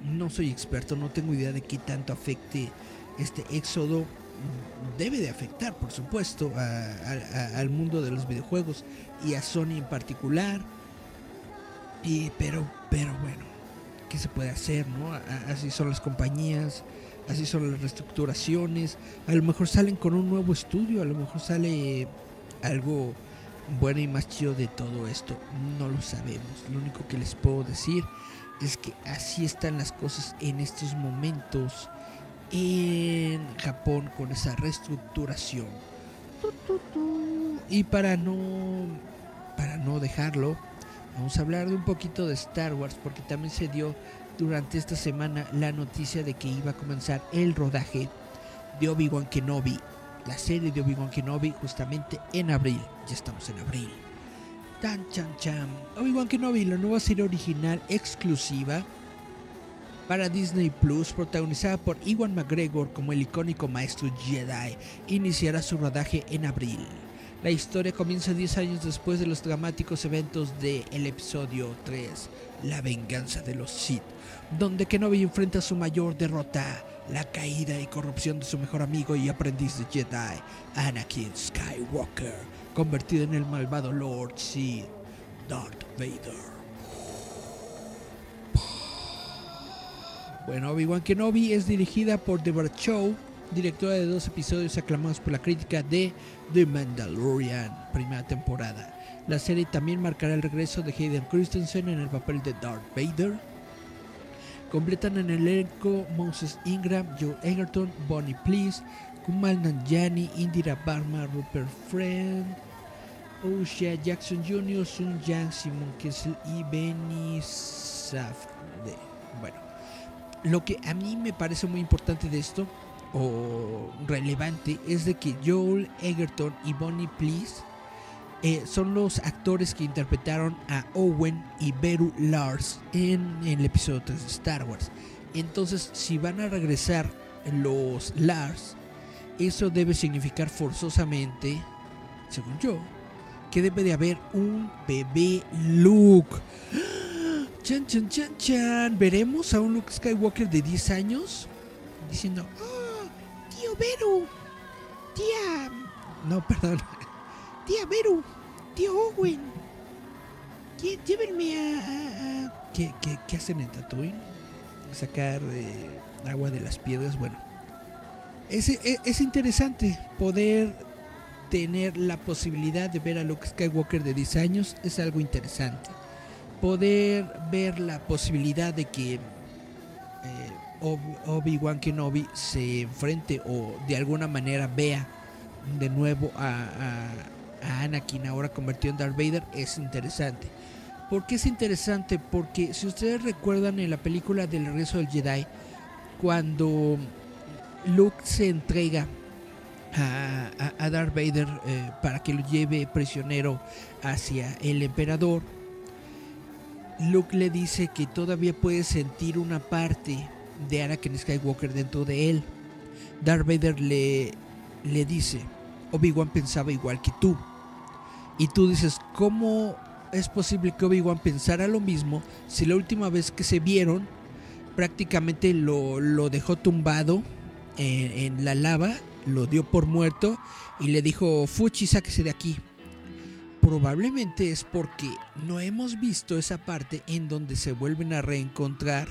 S3: no soy experto, no tengo idea de qué tanto afecte este éxodo. Debe de afectar, por supuesto, al mundo de los videojuegos y a Sony en particular. Y, pero, pero bueno, ¿qué se puede hacer? No? Así son las compañías, así son las reestructuraciones. A lo mejor salen con un nuevo estudio, a lo mejor sale algo bueno y más chido de todo esto. No lo sabemos. Lo único que les puedo decir es que así están las cosas en estos momentos en Japón con esa reestructuración. Y para no para no dejarlo, vamos a hablar de un poquito de Star Wars porque también se dio durante esta semana la noticia de que iba a comenzar el rodaje de Obi-Wan Kenobi, la serie de Obi-Wan Kenobi justamente en abril. Ya estamos en abril. Tan chan chan. Obi-Wan Kenobi, la nueva serie original exclusiva para Disney Plus, protagonizada por Iwan McGregor como el icónico maestro Jedi, iniciará su rodaje en abril. La historia comienza 10 años después de los dramáticos eventos del el episodio 3, La venganza de los Sith, donde Kenobi enfrenta su mayor derrota, la caída y corrupción de su mejor amigo y aprendiz de Jedi, Anakin Skywalker convertido en el malvado Lord Sith, Darth Vader. Bueno, Obi-Wan Kenobi es dirigida por Deborah Chow, directora de dos episodios aclamados por la crítica de The Mandalorian, primera temporada. La serie también marcará el regreso de Hayden Christensen en el papel de Darth Vader. Completan en el elenco Moses Ingram, Joe Egerton, Bonnie Please, Kumal Nanjiani, Indira Barma, Rupert Friend, O'Shea Jackson Jr., Sun Yang, Simon Kessel y Benny Safdie. Bueno, lo que a mí me parece muy importante de esto, o relevante, es de que Joel Egerton y Bonnie Please eh, son los actores que interpretaron a Owen y Beru Lars en, en el episodio 3 de Star Wars. Entonces, si van a regresar los Lars, eso debe significar forzosamente, según yo, que debe de haber un bebé Luke. Chan, chan, chan, chan. Veremos a un Luke Skywalker de 10 años diciendo, oh, tío Beru, tía... No, perdón. Tía Beru, tío Owen. Llévenme a... ¿Qué, hacen en Tatooine? Sacar eh, agua de las piedras. Bueno, es, es, es interesante poder tener la posibilidad de ver a Luke Skywalker de 10 años es algo interesante. Poder ver la posibilidad de que eh, Obi-Wan Kenobi se enfrente o de alguna manera vea de nuevo a, a, Anakin ahora convertido en Darth Vader es interesante. ¿Por qué es interesante? Porque si ustedes recuerdan en la película del regreso del Jedi, cuando Luke se entrega a, Darth Vader eh, para que lo lleve prisionero hacia el emperador. Luke le dice que todavía puede sentir una parte de Anakin Skywalker dentro de él. Darth Vader le, le dice, Obi-Wan pensaba igual que tú. Y tú dices, ¿cómo es posible que Obi-Wan pensara lo mismo si la última vez que se vieron prácticamente lo, lo dejó tumbado en, en la lava, lo dio por muerto y le dijo, Fuchi, sáquese de aquí. Probablemente es porque no hemos visto esa parte en donde se vuelven a reencontrar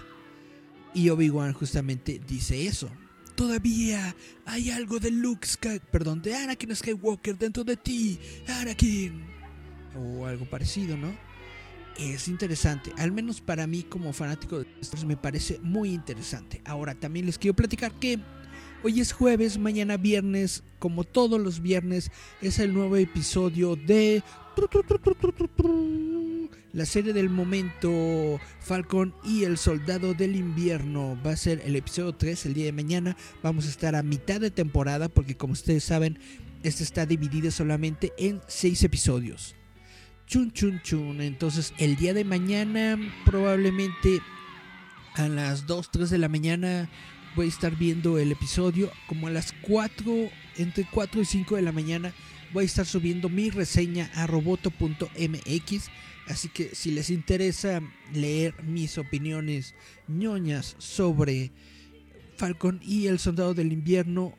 S3: y Obi-Wan justamente dice eso. Todavía hay algo de Luke Sky, perdón, de Anakin Skywalker dentro de ti, Anakin. O algo parecido, ¿no? Es interesante, al menos para mí como fanático de Wars me parece muy interesante. Ahora también les quiero platicar que hoy es jueves, mañana viernes, como todos los viernes, es el nuevo episodio de la serie del momento Falcon y el Soldado del Invierno. Va a ser el episodio 3 el día de mañana. Vamos a estar a mitad de temporada porque como ustedes saben, este está dividido solamente en 6 episodios. Chun chun chun. Entonces el día de mañana probablemente a las 2, 3 de la mañana voy a estar viendo el episodio. Como a las 4, entre 4 y 5 de la mañana voy a estar subiendo mi reseña a roboto.mx. Así que si les interesa leer mis opiniones ñoñas sobre Falcon y el Soldado del Invierno,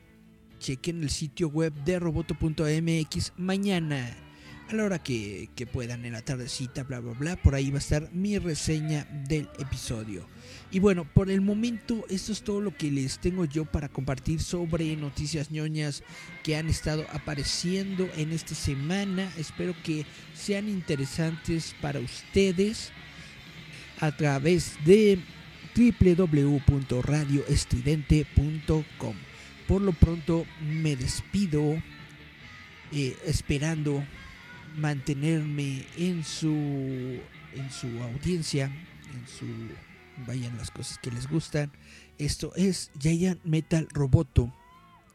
S3: chequen el sitio web de roboto.mx mañana. A la hora que, que puedan, en la tardecita, bla, bla, bla. Por ahí va a estar mi reseña del episodio. Y bueno, por el momento esto es todo lo que les tengo yo para compartir sobre noticias ñoñas que han estado apareciendo en esta semana. Espero que sean interesantes para ustedes a través de www.radioestridente.com. Por lo pronto me despido eh, esperando mantenerme en su en su audiencia, en su vayan las cosas que les gustan. Esto es Giant Metal Roboto.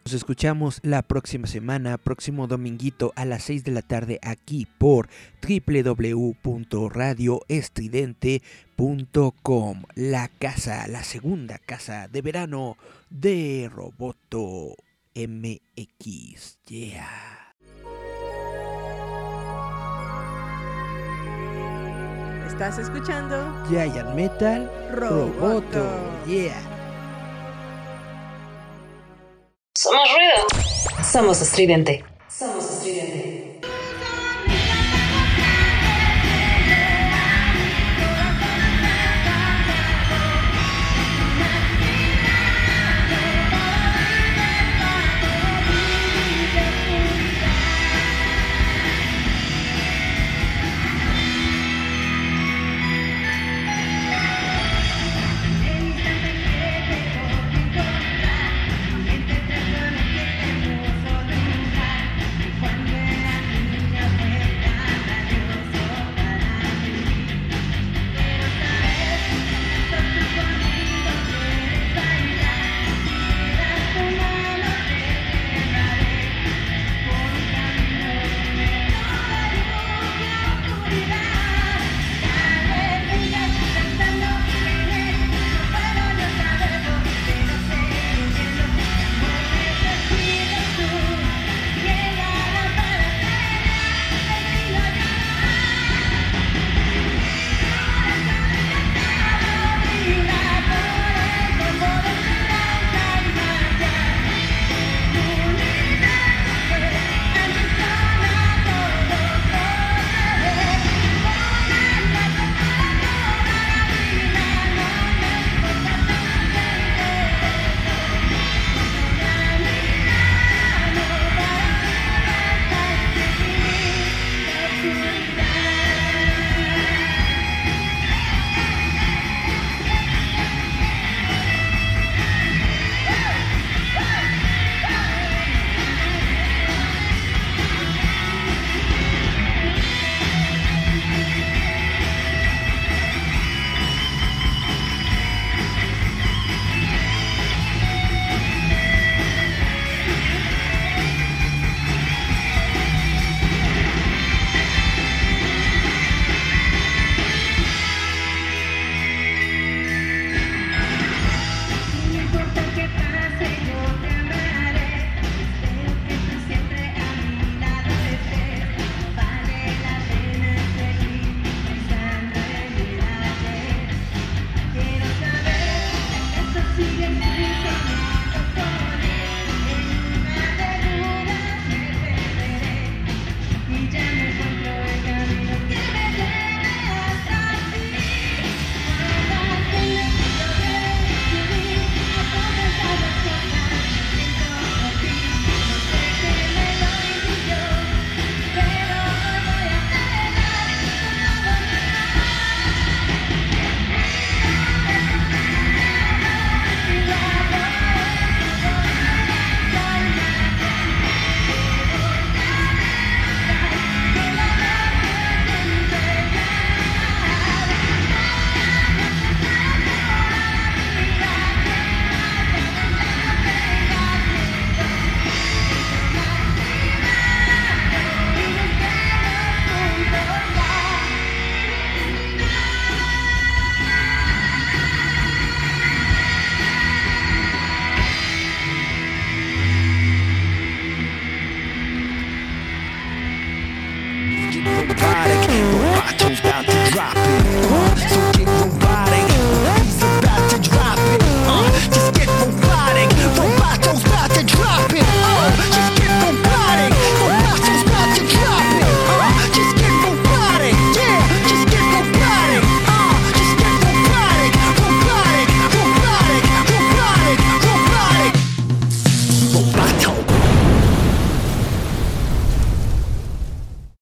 S3: Nos escuchamos la próxima semana, próximo dominguito a las 6 de la tarde aquí por www.radioestridente.com. La casa, la segunda casa de verano de Roboto MX. Yeah.
S11: Estás escuchando
S3: Giant Metal Roboto. Yeah.
S13: Somos ruido. Somos estridente. Somos estridente.